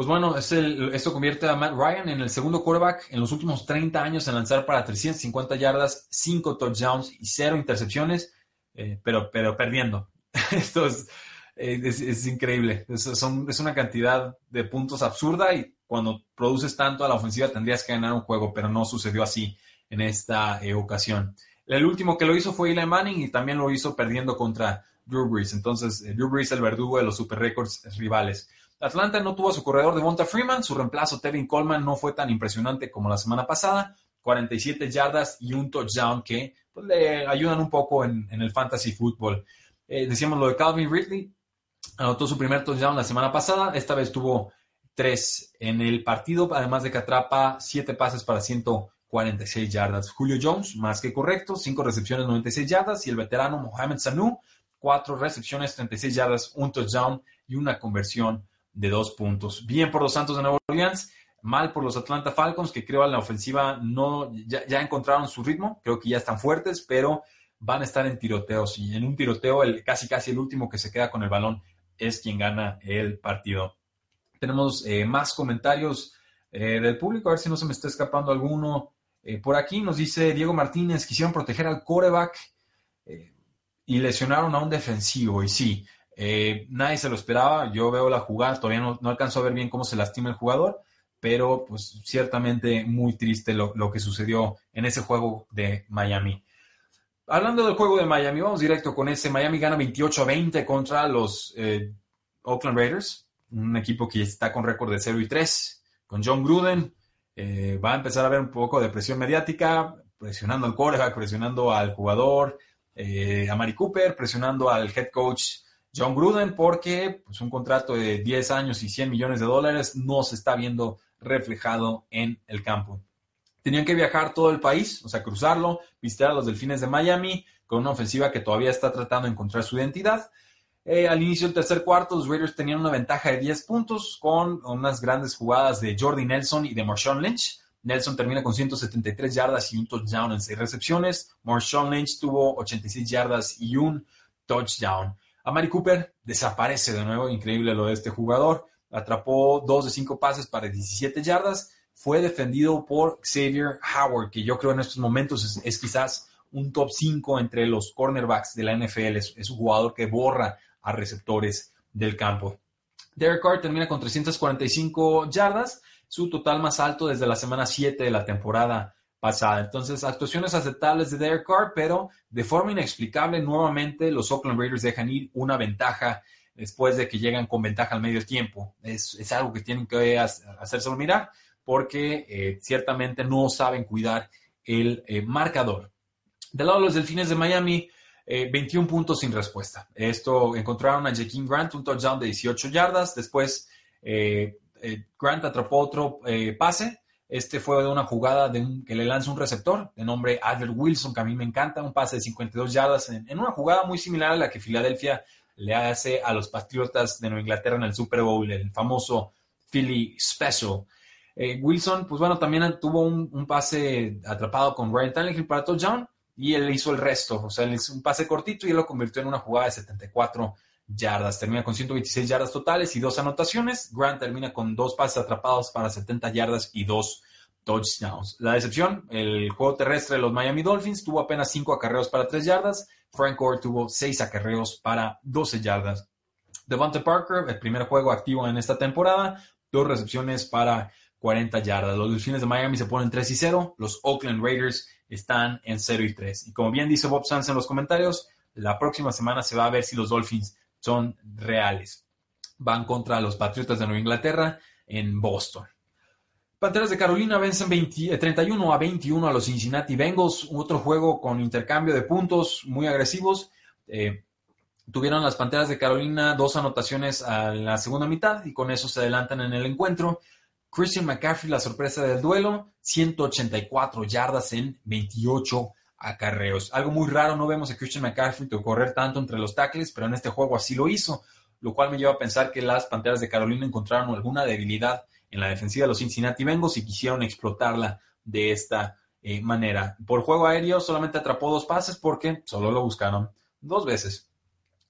pues bueno, es esto convierte a Matt Ryan en el segundo quarterback en los últimos 30 años en lanzar para 350 yardas, 5 touchdowns y 0 intercepciones, eh, pero, pero perdiendo. Esto es, es, increíble. Es, es una cantidad de puntos absurda y cuando produces tanto a la ofensiva tendrías que ganar un juego, pero no sucedió así en esta eh, ocasión. El último que lo hizo fue Eli Manning y también lo hizo perdiendo contra Drew Brees. Entonces, eh, Drew Brees el verdugo de los super récords rivales. Atlanta no tuvo a su corredor de Monta Freeman, su reemplazo Tevin Coleman no fue tan impresionante como la semana pasada, 47 yardas y un touchdown que pues, le ayudan un poco en, el fantasy fútbol. Eh, decíamos lo de Calvin Ridley, anotó su primer touchdown la semana pasada, esta vez tuvo tres en el partido, además de que atrapa siete pases para 146 yardas. Julio Jones, más que correcto, cinco recepciones, 96 yardas, y el veterano Mohamed Sanu, cuatro recepciones, 36 yardas, un touchdown y una conversión de dos puntos. Bien por los Santos de Nueva Orleans, mal por los Atlanta Falcons, que creo en la ofensiva no, ya, encontraron su ritmo, creo que ya están fuertes, pero van a estar en tiroteos. Y en un tiroteo, el, casi casi el último que se queda con el balón es quien gana el partido. Tenemos eh, más comentarios eh, del público, a ver si no se me está escapando alguno. Eh, por aquí nos dice Diego Martínez, quisieron proteger al coreback y lesionaron a un defensivo. Y sí, eh, nadie se lo esperaba. Yo veo la jugada, todavía no, alcanzo a ver bien cómo se lastima el jugador, pero pues ciertamente muy triste lo, que sucedió en ese juego de Miami. Hablando del juego de Miami, vamos directo con ese. Miami gana 28 a 20 contra los eh, Oakland Raiders, un equipo que está con récord de 0 y 3, con John Gruden. Eh, va a empezar a ver un poco de presión mediática, presionando al coreback, presionando al jugador, a Mari Cooper, presionando al head coach John Gruden, porque pues, un contrato de 10 años y 100 millones de dólares no se está viendo reflejado en el campo. Tenían que viajar todo el país, o sea, cruzarlo, visitar a los delfines de Miami, con una ofensiva que todavía está tratando de encontrar su identidad. Eh, al inicio del tercer cuarto, los Raiders tenían una ventaja de 10 puntos con unas grandes jugadas de Jordi Nelson y de Marshawn Lynch. Nelson termina con 173 yardas y un touchdown en 6 recepciones. Marshawn Lynch tuvo 86 yardas y un touchdown. Amari Cooper desaparece de nuevo, increíble lo de este jugador. Atrapó 2 de 5 pases para 17 yardas. Fue defendido por Xavier Howard, que yo creo en estos momentos es, quizás un top 5 entre los cornerbacks de la NFL. Es, es, un jugador que borra a receptores del campo. Derek Carr termina con 345 yardas su total más alto desde la semana 7 de la temporada pasada. Entonces, actuaciones aceptables de Derek Carr, pero de forma inexplicable, nuevamente los Oakland Raiders dejan ir una ventaja después de que llegan con ventaja al medio tiempo. Es, algo que tienen que hacérselo mirar porque eh, ciertamente no saben cuidar el eh, marcador. Del lado de los Delfines de Miami, 21 eh, puntos sin respuesta. Esto encontraron a Jaquim Grant, un touchdown de 18 yardas. Después eh, Grant atrapó otro pase Este fue de una jugada que le lanza un receptor de nombre Albert Wilson, que a mí me encanta, un pase de 52 yardas en, una jugada muy similar a la que Filadelfia le hace a los Patriotas de Nueva Inglaterra en el Super Bowl, el famoso Philly Special. Eh, Wilson, pues bueno, también tuvo un, pase atrapado con Ryan Tannehill para touchdown y él hizo el resto, o sea, él hizo un pase cortito y él lo convirtió en una jugada de 74 yardas. Termina con 126 yardas totales y dos anotaciones. Grant termina con dos pases atrapados para 70 yardas y dos touchdowns. La decepción, el juego terrestre de los Miami Dolphins tuvo apenas 5 acarreos para 3 yardas. Frank Gore tuvo 6 acarreos para 12 yardas. Devonta Parker, el primer juego activo en esta temporada, dos recepciones para 40 yardas. Los Delfines de Miami se ponen 3 y 0. Los Oakland Raiders están en 0 y 3. Y como bien dice Bob Sanz en los comentarios, la próxima semana se va a ver si los Dolphins son reales. Van contra los Patriotas de Nueva Inglaterra en Boston. Panteras de Carolina vencen 31 eh, a 21 a los Cincinnati Bengals. Otro juego con intercambio de puntos muy agresivos. Eh, tuvieron las Panteras de Carolina dos anotaciones a la segunda mitad y con eso se adelantan en el encuentro. Christian McCaffrey, la sorpresa del duelo, 184 yardas en 28 acarreos. Algo muy raro, no vemos a Christian McCaffrey correr tanto entre los tackles, pero en este juego así lo hizo, lo cual me lleva a pensar que las Panteras de Carolina encontraron alguna debilidad en la defensiva de los Cincinnati Bengals y quisieron explotarla de esta eh, manera. Por juego aéreo solamente atrapó dos pases porque solo lo buscaron dos veces.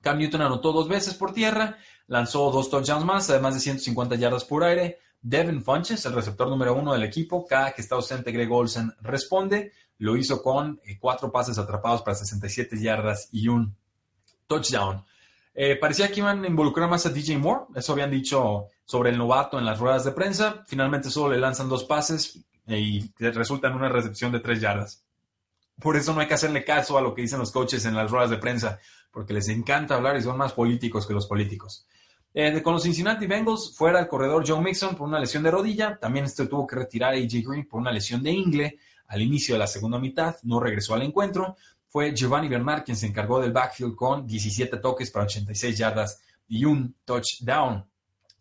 Cam Newton anotó dos veces por tierra, lanzó dos touchdowns más, además de 150 yardas por aire. Devin Funches, el receptor número uno del equipo, cada que está ausente Greg Olsen responde. Lo hizo con eh, cuatro pases atrapados para 67 yardas y un touchdown. Eh, parecía que iban a involucrar más a DJ Moore, eso habían dicho sobre el novato en las ruedas de prensa. Finalmente solo le lanzan dos pases eh, y resulta en una recepción de tres yardas. Por eso no hay que hacerle caso a lo que dicen los coaches en las ruedas de prensa, porque les encanta hablar y son más políticos que los políticos. Con los Cincinnati Bengals, fuera el corredor Joe Mixon por una lesión de rodilla. También este tuvo que retirar a AJ Green por una lesión de ingle al inicio de la segunda mitad. No regresó al encuentro. Fue Giovanni Bernard quien se encargó del backfield con 17 toques para 86 yardas y un touchdown.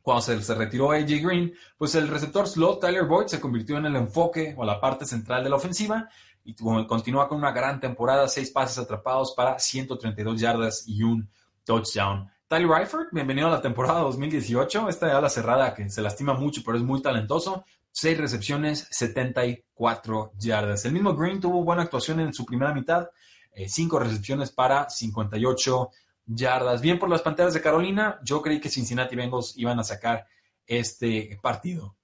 Cuando se, retiró AJ Green, pues el receptor slot Tyler Boyd se convirtió en el enfoque o la parte central de la ofensiva y continúa con una gran temporada, seis pases atrapados para 132 yardas y un touchdown. Tyler Reifert, bienvenido a la temporada 2018. Esta ala cerrada que se lastima mucho, pero es muy talentoso. Seis recepciones, 74 yardas. El mismo Green tuvo buena actuación en su primera mitad. Eh, cinco recepciones para 58 yardas. Bien por las Panteras de Carolina. Yo creí que Cincinnati Bengals iban a sacar este partido.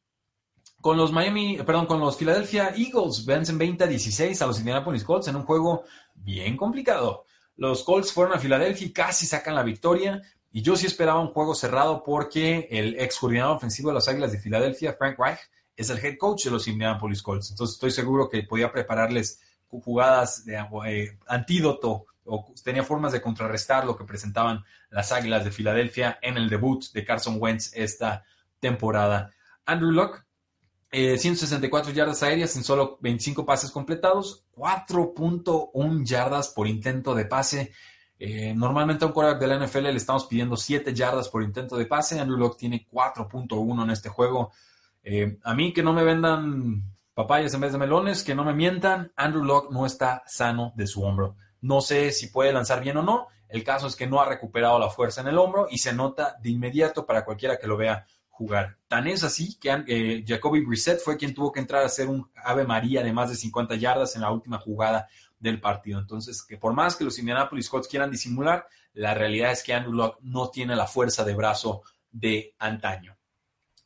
Con los Miami, perdón, con los Philadelphia Eagles vencen 20 a 16 a los Indianapolis Colts en un juego bien complicado. Los Colts fueron a Filadelfia y casi sacan la victoria. Y yo sí esperaba un juego cerrado porque el ex coordinador ofensivo de las Águilas de Filadelfia, Frank Reich, es el head coach de los Indianapolis Colts. Entonces estoy seguro que podía prepararles jugadas de eh, antídoto o tenía formas de contrarrestar lo que presentaban las Águilas de Filadelfia en el debut de Carson Wentz esta temporada. Andrew Luck, 164 eh, yardas aéreas en solo 25 pases completados, 4.1 yardas por intento de pase. Eh, normalmente a un quarterback de la NFL le estamos pidiendo 7 yardas por intento de pase. Andrew Locke tiene 4.1 en este juego. Eh, a mí que no me vendan papayas en vez de melones, que no me mientan, Andrew Locke no está sano de su hombro. No sé si puede lanzar bien o no. El caso es que no ha recuperado la fuerza en el hombro y se nota de inmediato para cualquiera que lo vea jugar. Tan es así que eh, Jacoby Brissett fue quien tuvo que entrar a hacer un Ave María de más de 50 yardas en la última jugada del partido. Entonces, que por más que los Indianapolis Colts quieran disimular, la realidad es que Andrew Locke no tiene la fuerza de brazo de antaño.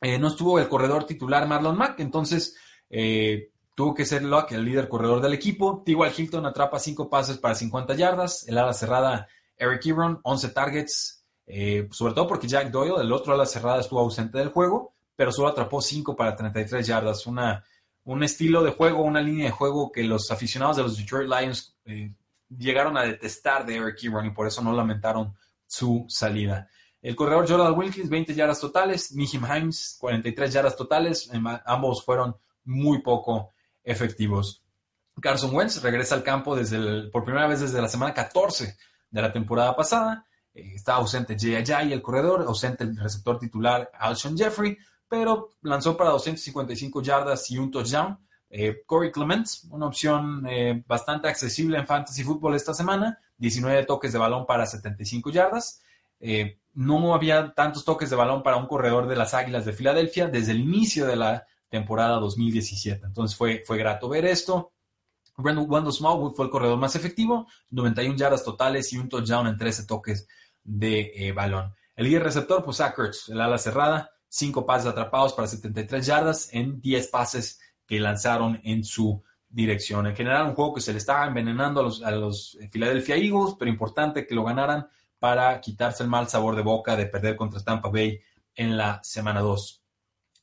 Eh, no estuvo el corredor titular Marlon Mack, entonces eh, tuvo que ser Locke el líder corredor del equipo. Igual Hilton atrapa cinco pases para 50 yardas. El ala cerrada Eric Ebron, 11 targets, eh, sobre todo porque Jack Doyle, el otro ala cerrada, estuvo ausente del juego, pero solo atrapó 5 para 33 yardas. Una un estilo de juego, una línea de juego que los aficionados de los Detroit Lions eh, llegaron a detestar de Eric Ebron y por eso no lamentaron su salida. El corredor Jordan Wilkins, 20 yardas totales. Nihim Himes, 43 yardas totales. Ambos fueron muy poco efectivos. Carson Wentz regresa al campo desde por primera vez desde la semana 14 de la temporada pasada. Eh, está ausente Jay Ajay, el corredor, ausente el receptor titular Alshon Jeffrey, pero lanzó para 255 yardas y un touchdown. Eh, Corey Clements, una opción eh, bastante accesible en Fantasy Football esta semana, 19 toques de balón para 75 yardas. Eh, no había tantos toques de balón para un corredor de las Águilas de Filadelfia desde el inicio de la temporada 2017. Entonces fue, fue grato ver esto. Wendell Smallwood fue el corredor más efectivo, 91 yardas totales y un touchdown en 13 toques de balón. El líder receptor, pues Zach el ala cerrada, 5 pases atrapados para 73 yardas en 10 pases que lanzaron en su dirección. En general, un juego que se le estaba envenenando a los, a los Philadelphia Eagles, pero importante que lo ganaran para quitarse el mal sabor de boca de perder contra Tampa Bay en la semana 2.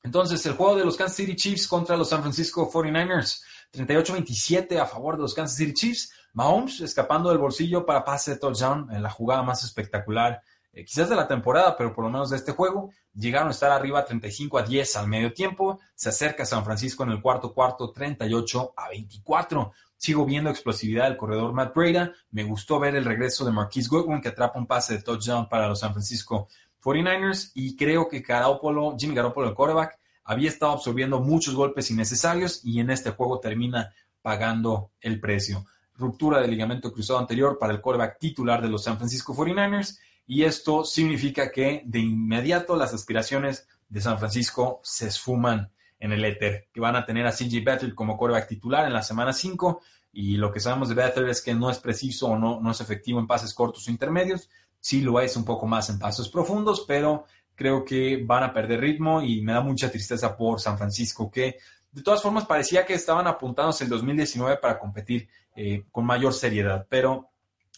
Entonces, el juego de los Kansas City Chiefs contra los San Francisco 49ers, 38-27 a favor de los Kansas City Chiefs. Mahomes escapando del bolsillo para pase de touchdown en la jugada más espectacular eh, quizás de la temporada, pero por lo menos de este juego, llegaron a estar arriba 35 a 10 al medio tiempo, se acerca San Francisco en el cuarto cuarto 38 a 24. Sigo viendo explosividad del corredor Matt Breda, me gustó ver el regreso de Marquise Goodwin que atrapa un pase de touchdown para los San Francisco 49ers y creo que Garoppolo, Jimmy Garoppolo, el quarterback, había estado absorbiendo muchos golpes innecesarios y en este juego termina pagando el precio. Ruptura del ligamento cruzado anterior para el quarterback titular de los San Francisco 49ers y esto significa que de inmediato las aspiraciones de San Francisco se esfuman en el éter, que van a tener a CJ Beathard como quarterback titular en la semana 5 y lo que sabemos de Beathard es que no es preciso o no, no es efectivo en pases cortos o intermedios, sí lo es un poco más en pasos profundos, pero creo que van a perder ritmo y me da mucha tristeza por San Francisco, que de todas formas parecía que estaban apuntándose el 2019 para competir eh, con mayor seriedad, pero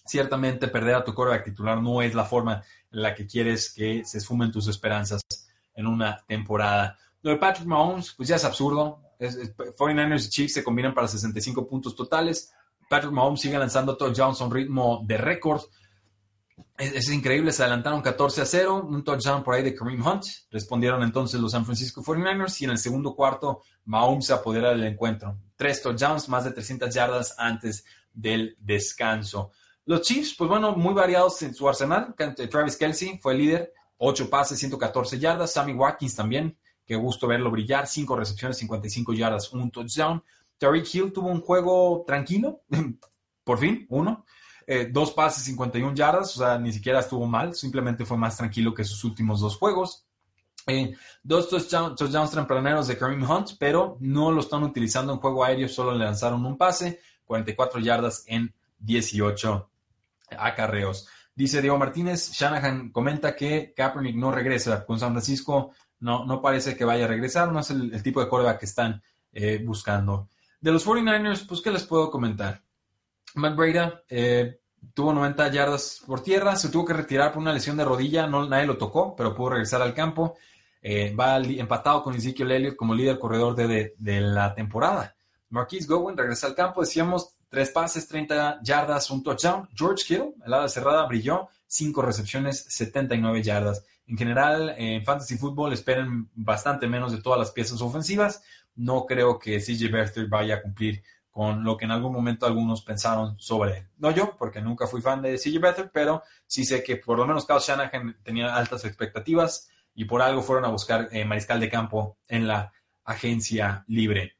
ciertamente perder a tu quarterback titular no es la forma en la que quieres que se esfumen tus esperanzas en una temporada. Lo de Patrick Mahomes, pues ya es absurdo. 49ers y Chiefs se combinan para 65 puntos totales. Patrick Mahomes sigue lanzando touchdowns a un ritmo de récord. Es, increíble, se adelantaron 14 a 0, un touchdown por ahí de Kareem Hunt. Respondieron entonces los San Francisco 49ers y en el segundo cuarto Mahomes se apodera del encuentro. Tres touchdowns, más de 300 yardas antes del descanso. Los Chiefs, pues bueno, muy variados en su arsenal. Travis Kelsey fue el líder, 8 pases, 114 yardas. Sammy Watkins también, qué gusto verlo brillar, 5 recepciones, 55 yardas, un touchdown. Tariq Hill tuvo un juego tranquilo, por fin, uno. Eh, dos pases, 51 yardas, o sea, ni siquiera estuvo mal, simplemente fue más tranquilo que sus últimos dos juegos. Eh, dos touchdowns, touchdowns tempraneros de Kareem Hunt, pero no lo están utilizando en juego aéreo, solo le lanzaron un pase, 44 yardas en 18 acarreos. Dice Diego Martínez, Shanahan comenta que Kaepernick no regresa con San Francisco, no, no parece que vaya a regresar, no es el, tipo de coreback que están eh, buscando. De los 49ers, pues, ¿qué les puedo comentar? Matt Breda eh, tuvo 90 yardas por tierra, se tuvo que retirar por una lesión de rodilla, no, nadie lo tocó, pero pudo regresar al campo. Eh, va empatado con Ezekiel Elliott como líder corredor de, de, la temporada. Marquise Gowen regresa al campo, decíamos, Tres pases, 30 yardas, un touchdown. George Kittle, el ala cerrada, brilló. Cinco recepciones, 79 yardas. En general, en Fantasy Football esperen bastante menos de todas las piezas ofensivas. No creo que CJ Beathard vaya a cumplir con lo que en algún momento algunos pensaron sobre él. No yo, porque nunca fui fan de CJ Beathard, pero sí sé que por lo menos Kyle Shanahan tenía altas expectativas y por algo fueron a buscar eh, mariscal de campo en la agencia libre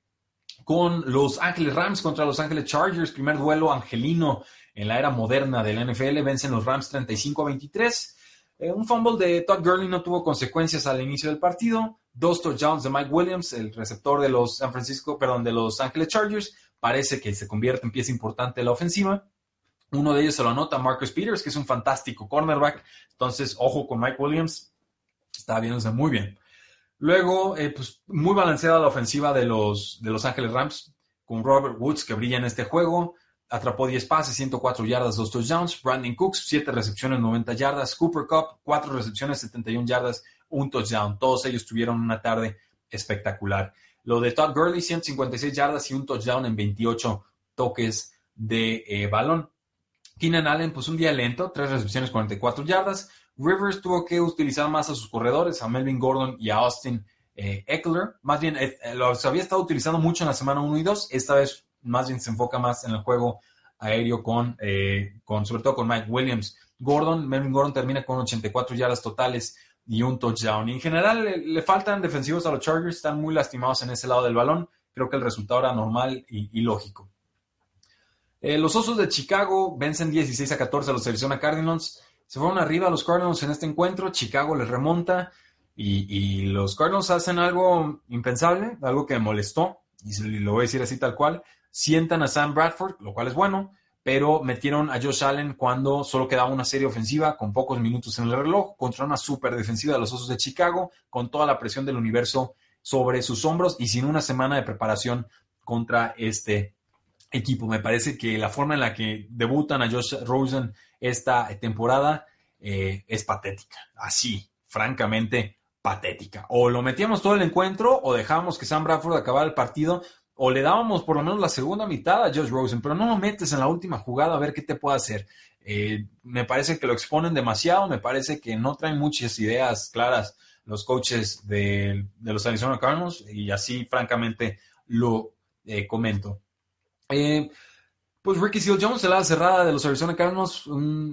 con los Ángeles Rams contra los Ángeles Chargers, primer duelo angelino en la era moderna de la NFL, vencen los Rams 35 a 23. Eh, un fumble de Todd Gurley no tuvo consecuencias al inicio del partido. Dos touchdowns de Mike Williams, el receptor de los San Francisco, perdón, de los Ángeles Chargers. Parece que se convierte en pieza importante de la ofensiva. Uno de ellos se lo anota Marcus Peters, que es un fantástico cornerback. Entonces, ojo con Mike Williams. Está viéndose muy bien. Luego, eh, pues muy balanceada la ofensiva de los, de los Ángeles Rams, con Robert Woods que brilla en este juego. Atrapó 10 pases, 104 yardas, 2 touchdowns. Brandon Cooks, 7 recepciones, 90 yardas. Cooper Cup, 4 recepciones, 71 yardas, un touchdown. Todos ellos tuvieron una tarde espectacular. Lo de Todd Gurley, 156 yardas y un touchdown en 28 toques de eh, balón. Keenan Allen, pues un día lento, 3 recepciones, 44 yardas. Rivers tuvo que utilizar más a sus corredores, a Melvin Gordon y a Austin eh, Eckler. Más bien, eh, los había estado utilizando mucho en la semana 1 y 2. Esta vez más bien se enfoca más en el juego aéreo con, eh, con sobre todo con Mike Williams. Gordon, Gordon termina con 84 yardas totales y un touchdown. Y en general le, faltan defensivos a los Chargers, están muy lastimados en ese lado del balón. Creo que el resultado era normal y, lógico. Eh, los Osos de Chicago vencen 16 a 14 a los Arizona Cardinals. Se fueron arriba los Cardinals en este encuentro. Chicago les remonta y, los Cardinals hacen algo impensable, algo que molestó, y lo voy a decir así tal cual. Sientan a Sam Bradford, lo cual es bueno, pero metieron a Josh Allen cuando solo quedaba una serie ofensiva con pocos minutos en el reloj contra una super defensiva de los Osos de Chicago, con toda la presión del universo sobre sus hombros y sin una semana de preparación contra este equipo. Me parece que la forma en la que debutan a Josh Rosen esta temporada eh, es patética. Así, francamente, patética. O lo metíamos todo el encuentro o dejábamos que Sam Bradford acabara el partido o le dábamos por lo menos la segunda mitad a Josh Rosen, pero no lo metes en la última jugada a ver qué te puede hacer. Eh, me parece que lo exponen demasiado, me parece que no traen muchas ideas claras los coaches de, los Arizona Cardinals y así francamente lo eh, comento. Eh, pues Ricky Seal Jones, la cerrada de los Arizona Cardinals,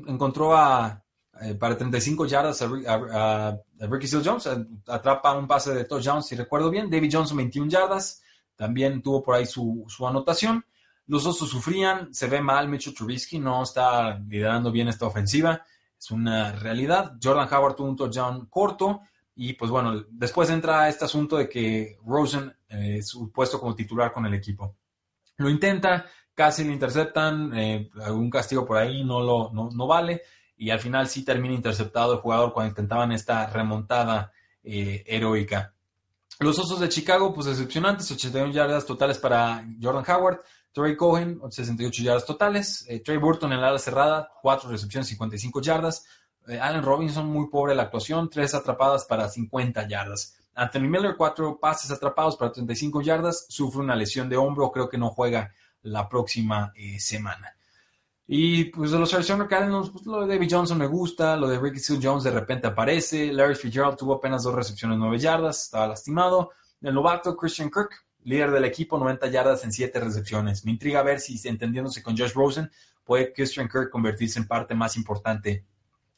encontró a, para 35 yardas a, Ricky Seal Jones, atrapa un pase de touchdown si recuerdo bien, David Johnson 21 yardas, también tuvo por ahí su, anotación. Los Osos sufrían, se ve mal, Mitchell Trubisky no está liderando bien esta ofensiva, es una realidad. Jordan Howard tuvo un touchdown corto y pues bueno, después entra este asunto de que Rosen eh, es puesto como titular con el equipo. Lo intenta, casi le interceptan, eh, algún castigo por ahí no, lo, no, vale y al final sí termina interceptado el jugador cuando intentaban esta remontada eh, heroica. Los Osos de Chicago, pues decepcionantes, 81 yardas totales para Jordan Howard. Trey Cohen, 68 yardas totales. Eh, Trey Burton en la ala cerrada, 4 recepciones, 55 yardas. Eh, Allen Robinson, muy pobre la actuación, 3 atrapadas para 50 yardas. Anthony Miller, 4 pases atrapados para 35 yardas. Sufre una lesión de hombro, creo que no juega la próxima eh, semana. Y pues de los Arizona Cardinals, pues lo de David Johnson me gusta, lo de Ricky Seal Jones de repente aparece, Larry Fitzgerald tuvo apenas dos recepciones, nueve yardas, estaba lastimado. El novato Christian Kirk, líder del equipo, 90 yardas en siete recepciones. Me intriga ver si entendiéndose con Josh Rosen, puede Christian Kirk convertirse en parte más importante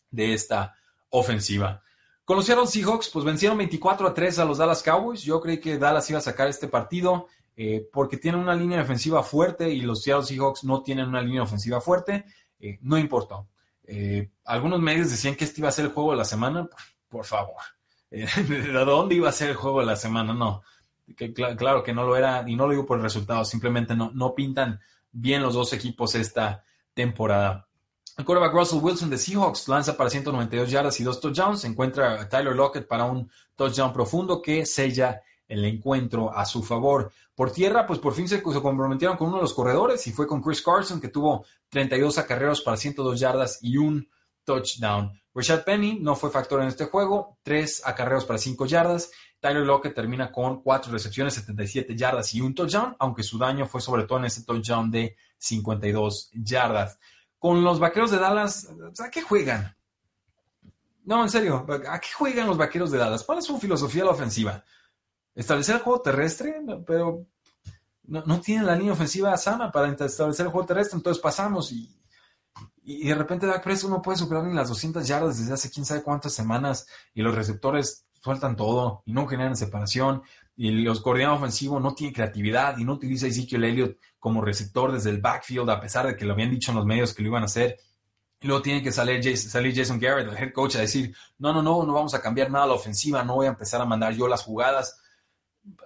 de esta ofensiva. Con los Seattle Seahawks, pues vencieron 24 a 3 a los Dallas Cowboys. Yo creí que Dallas iba a sacar este partido. Eh, porque tienen una línea defensiva fuerte y los Seattle Seahawks no tienen una línea ofensiva fuerte, eh, no importó. Eh, algunos medios decían que este iba a ser el juego de la semana, por, favor. ¿De dónde iba a ser el juego de la semana? No, claro que no lo era y no lo digo por el resultado, simplemente no, no pintan bien los dos equipos esta temporada. El quarterback Russell Wilson de Seahawks lanza para 192 yardas y dos touchdowns. Encuentra a Tyler Lockett para un touchdown profundo que sella el encuentro a su favor. Por tierra, pues por fin se, comprometieron con uno de los corredores y fue con Chris Carson, que tuvo 32 acarreos para 102 yardas y un touchdown. Rashad Penny no fue factor en este juego, 3 acarreos para 5 yardas. Tyler Lockett termina con 4 recepciones, 77 yardas y un touchdown, aunque su daño fue sobre todo en ese touchdown de 52 yardas. Con los vaqueros de Dallas, ¿a qué juegan? No, en serio, ¿a qué juegan los vaqueros de Dallas? ¿Cuál es su filosofía de la ofensiva? Establecer el juego terrestre, pero no, no tienen la línea ofensiva sana para establecer el juego terrestre, entonces pasamos y, y de repente Dak Prescott no puede superar ni las 200 yardas desde hace quién sabe cuántas semanas y los receptores sueltan todo y no generan separación y los coordinadores ofensivos no tienen creatividad y no utiliza a Ezekiel Elliott como receptor desde el backfield a pesar de que lo habían dicho en los medios que lo iban a hacer. Luego tiene que salir Jason, salir Jason Garrett, el head coach, a decir, no, no, no, no vamos a cambiar nada la ofensiva, no voy a empezar a mandar yo las jugadas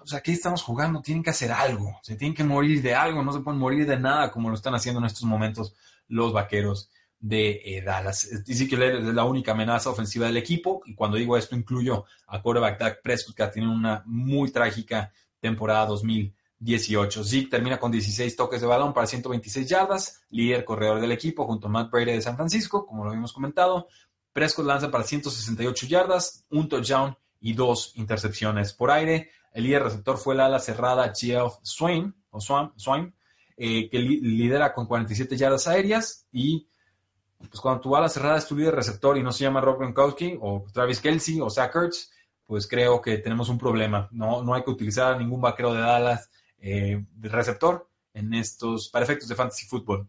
o sea, aquí estamos jugando, tienen que hacer algo, se tienen que morir de algo, no se pueden morir de nada como lo están haciendo en estos momentos los vaqueros de eh, Dallas. Que es la única amenaza ofensiva del equipo y cuando digo esto incluyo a quarterback Dak Prescott que tiene una muy trágica temporada 2018. Zeke termina con 16 toques de balón para 126 yardas, líder corredor del equipo junto a Matt Brady de San Francisco, como lo habíamos comentado. Prescott lanza para 168 yardas, un touchdown y dos intercepciones por aire. El líder receptor fue el ala cerrada Geoff Swain, o Swain, eh, que lidera con 47 yardas aéreas y pues cuando tu ala cerrada es tu líder receptor y no se llama Rob Gronkowski o Travis Kelsey o Zach Ertz, pues creo que tenemos un problema. No, no hay que utilizar a ningún vaquero de Dallas eh, de receptor en estos, para efectos de fantasy fútbol.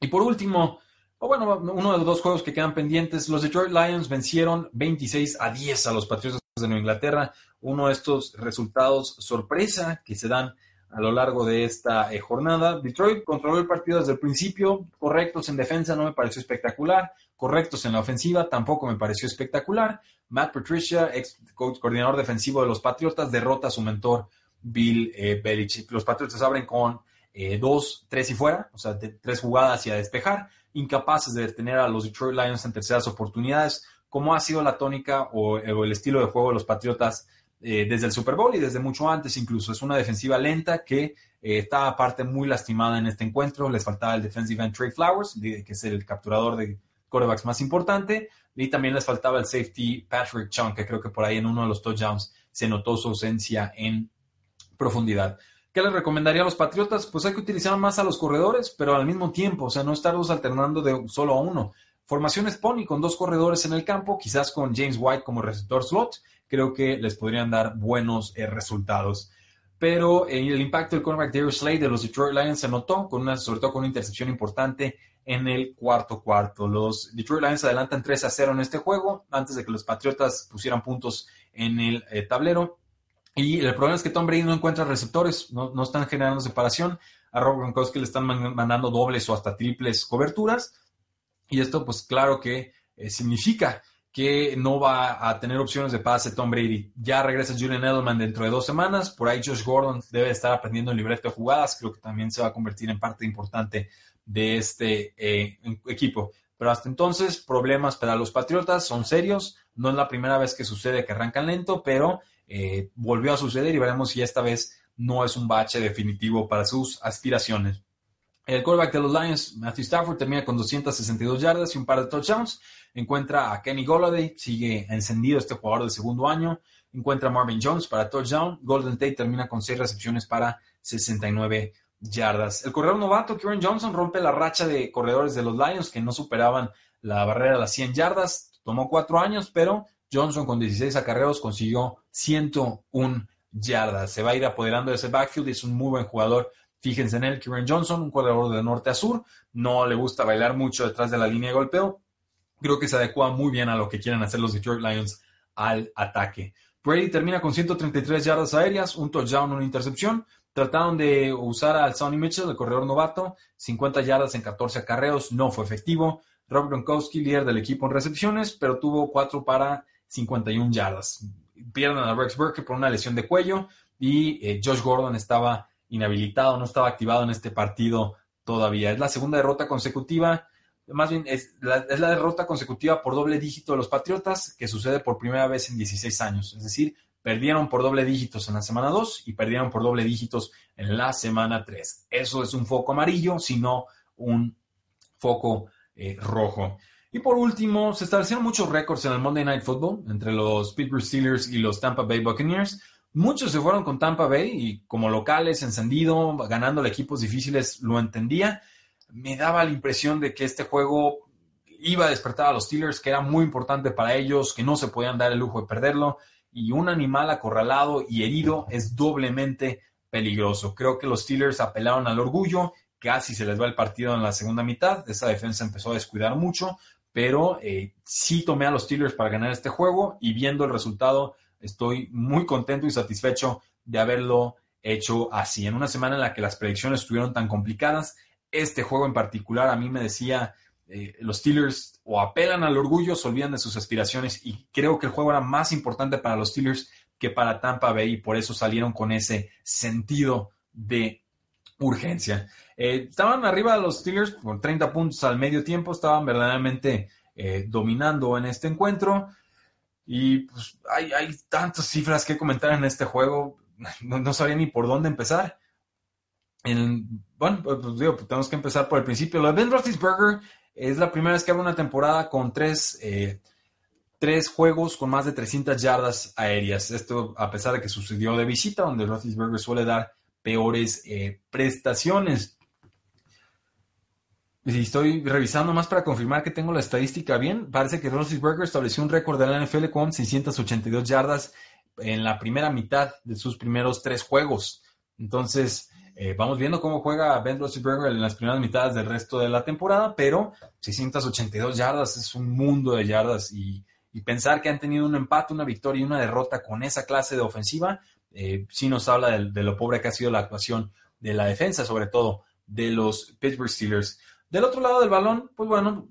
Y por último, o bueno, uno de los dos juegos que quedan pendientes. Los Detroit Lions vencieron 26 a 10 a los Patriotas de Nueva Inglaterra. Uno de estos resultados sorpresa que se dan a lo largo de esta eh, jornada. Detroit controló el partido desde el principio, correctos en defensa, no me pareció espectacular, correctos en la ofensiva, tampoco me pareció espectacular. Matt Patricia, ex coordinador defensivo de los Patriotas, derrota a su mentor Bill eh, Belichick. Los Patriotas abren con eh, dos, tres y fuera, o sea, tres jugadas y a despejar, incapaces de detener a los Detroit Lions en terceras oportunidades, como ha sido la tónica o, el estilo de juego de los Patriotas eh, desde el Super Bowl y desde mucho antes incluso. Es una defensiva lenta que eh, está aparte muy lastimada en este encuentro. Les faltaba el defensive end Trey Flowers, que es el capturador de quarterbacks más importante, y también les faltaba el safety Patrick Chung, que creo que por ahí en uno de los touchdowns se notó su ausencia en profundidad. ¿Qué les recomendaría a los Patriotas? Pues hay que utilizar más a los corredores, pero al mismo tiempo, o sea, no estarlos alternando de solo a uno. Formaciones Pony con dos corredores en el campo, quizás con James White como receptor slot, creo que les podrían dar buenos eh, resultados. Pero eh, el impacto del cornerback Darius Slade de los Detroit Lions se notó, con una, sobre todo con una intercepción importante en el cuarto cuarto. Los Detroit Lions adelantan 3 a 0 en este juego, antes de que los Patriotas pusieran puntos en el eh, tablero. Y el problema es que Tom Brady no encuentra receptores, no, no están generando separación. A Rob Gronkowski le están mandando dobles o hasta triples coberturas. Y esto, pues claro que eh, significa que no va a tener opciones de pase Tom Brady. Ya regresa Julian Edelman dentro de dos semanas. Por ahí Josh Gordon debe estar aprendiendo el libreto de jugadas. Creo que también se va a convertir en parte importante de este eh, equipo. Pero hasta entonces, problemas para los Patriotas son serios. No es la primera vez que sucede que arrancan lento, pero eh, volvió a suceder y veremos si esta vez no es un bache definitivo para sus aspiraciones. El quarterback de los Lions, Matthew Stafford, termina con 262 yardas y un par de touchdowns. Encuentra a Kenny Golladay, sigue encendido este jugador de segundo año. Encuentra a Marvin Jones para touchdown. Golden Tate termina con 6 recepciones para 69 yardas. El corredor novato, Kieran Johnson, rompe la racha de corredores de los Lions que no superaban la barrera de las 100 yardas. Tomó cuatro años, pero Johnson con 16 acarreos consiguió 101 yardas. Se va a ir apoderando de ese backfield y es un muy buen jugador. Fíjense en él, Kieran Johnson, un corredor de norte a sur. No le gusta bailar mucho detrás de la línea de golpeo. Creo que se adecua muy bien a lo que quieren hacer los Detroit Lions al ataque. Brady termina con 133 yardas aéreas, un touchdown, una intercepción. Trataron de usar al Sonny Mitchell, el corredor novato, 50 yardas en 14 acarreos, no fue efectivo. Rob Gronkowski, líder del equipo en recepciones, pero tuvo 4 para 51 yardas. Pierden a Rex Burke por una lesión de cuello y eh, Josh Gordon estaba inhabilitado, no estaba activado en este partido todavía. Es la segunda derrota consecutiva, más bien es la, derrota consecutiva por doble dígito de los Patriotas que sucede por primera vez en 16 años. Es decir, perdieron por doble dígitos en la semana 2 y perdieron por doble dígitos en la semana 3. Eso es un foco amarillo, sino un foco eh, rojo. Y por último, se establecieron muchos récords en el Monday Night Football entre los Pittsburgh Steelers y los Tampa Bay Buccaneers. Muchos se fueron con Tampa Bay y como locales, encendido, ganando equipos difíciles, lo entendía. Me daba la impresión de que este juego iba a despertar a los Steelers, que era muy importante para ellos, que no se podían dar el lujo de perderlo. Y un animal acorralado y herido es doblemente peligroso. Creo que los Steelers apelaron al orgullo, casi se les va el partido en la segunda mitad. Esa defensa empezó a descuidar mucho, pero eh, sí tomé a los Steelers para ganar este juego y viendo el resultado estoy muy contento y satisfecho de haberlo hecho así. En una semana en la que las predicciones estuvieron tan complicadas, este juego en particular a mí me decía, eh, los Steelers o apelan al orgullo, se olvidan de sus aspiraciones y creo que el juego era más importante para los Steelers que para Tampa Bay y por eso salieron con ese sentido de urgencia. Eh, estaban arriba los Steelers con 30 puntos al medio tiempo, estaban verdaderamente eh, dominando en este encuentro. Y pues hay, hay, tantas cifras que comentar en este juego, no, sabía ni por dónde empezar. bueno, pues, pues, digo, pues, tenemos que empezar por el principio. Lo de Ben Roethlisberger es la primera vez que abre una temporada con tres, eh, tres juegos con más de 300 yardas aéreas. Esto a pesar de que sucedió de visita, donde Roethlisberger suele dar peores prestaciones. Y estoy revisando más para confirmar que tengo la estadística bien. Parece que Roethlisberger estableció un récord de la NFL con 682 yardas en la primera mitad de sus primeros tres juegos. Entonces, Eh, vamos viendo cómo juega Ben Roethlisberger en las primeras mitades del resto de la temporada, pero 682 yardas es un mundo de yardas y, pensar que han tenido un empate, una victoria y una derrota con esa clase de ofensiva, eh, sí nos habla de, lo pobre que ha sido la actuación de la defensa, sobre todo de los Pittsburgh Steelers. Del otro lado del balón, pues bueno,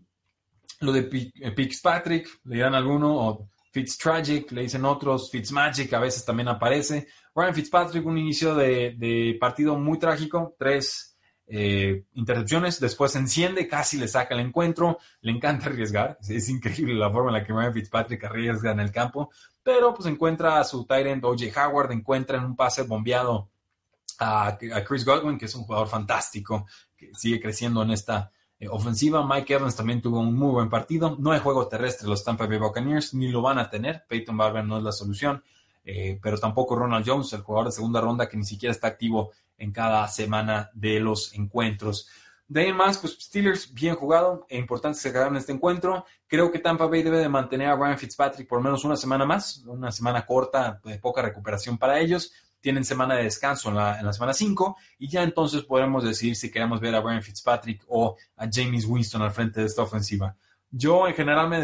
lo de eh, Fitzpatrick, le dirán alguno, o Fitztragic, le dicen otros, Fitzmagic a veces también aparece. Ryan Fitzpatrick, un inicio de, partido muy trágico, tres eh, intercepciones, después se enciende, casi le saca el encuentro, le encanta arriesgar, es, increíble la forma en la que Ryan Fitzpatrick arriesga en el campo, pero pues encuentra a su end O.J. Howard, encuentra en un pase bombeado a, a, Chris Godwin, que es un jugador fantástico, sigue creciendo en esta eh, ofensiva. Mike Evans también tuvo un muy buen partido, no hay juego terrestre los Tampa Bay Buccaneers, ni lo van a tener, Peyton Barber no es la solución. Eh, pero tampoco Ronald Jones, el jugador de segunda ronda que ni siquiera está activo en cada semana de los encuentros. De ahí más, pues Steelers bien jugado e importante se en este encuentro. Creo que Tampa Bay debe de mantener a Ryan Fitzpatrick por menos una semana más, una semana corta, de poca recuperación para ellos. Tienen semana de descanso en la, semana 5 y ya entonces podremos decidir si queremos ver a Ryan Fitzpatrick o a James Winston al frente de esta ofensiva. Yo en general me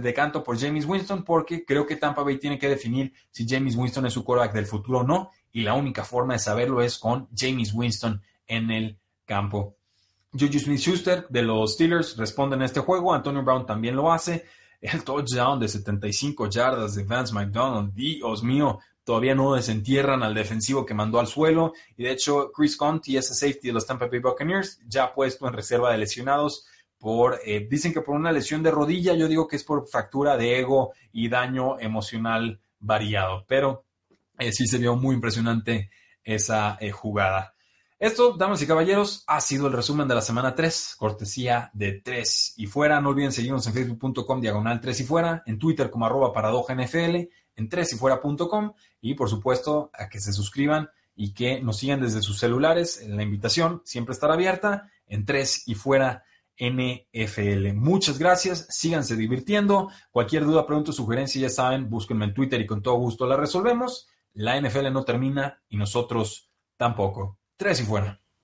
decanto por James Winston porque creo que Tampa Bay tiene que definir si James Winston es su quarterback del futuro o no. Y la única forma de saberlo es con James Winston en el campo. Juju Smith-Schuster de los Steelers responde en este juego. Antonio Brown también lo hace. El touchdown de 75 yardas de Vance McDonald. Dios mío, todavía no desentierran al defensivo que mandó al suelo. Y de hecho, Chris Conti, ese safety de los Tampa Bay Buccaneers, ya puesto en reserva de lesionados por, eh, dicen que por una lesión de rodilla, yo digo que es por fractura de ego y daño emocional variado, pero eh, sí se vio muy impresionante esa eh, jugada. Esto, damas y caballeros, ha sido el resumen de la semana 3, cortesía de 3 y fuera. No olviden seguirnos en facebook.com diagonal 3 y fuera, en Twitter como arroba paradoja NFL, en 3 y por supuesto a que se suscriban y que nos sigan desde sus celulares. La invitación siempre estará abierta en 3 y fuera NFL. Muchas gracias, síganse divirtiendo. Cualquier duda, pregunta sugerencia, ya saben, búsquenme en Twitter y con todo gusto la resolvemos. La NFL no termina y nosotros tampoco. Tres y fuera.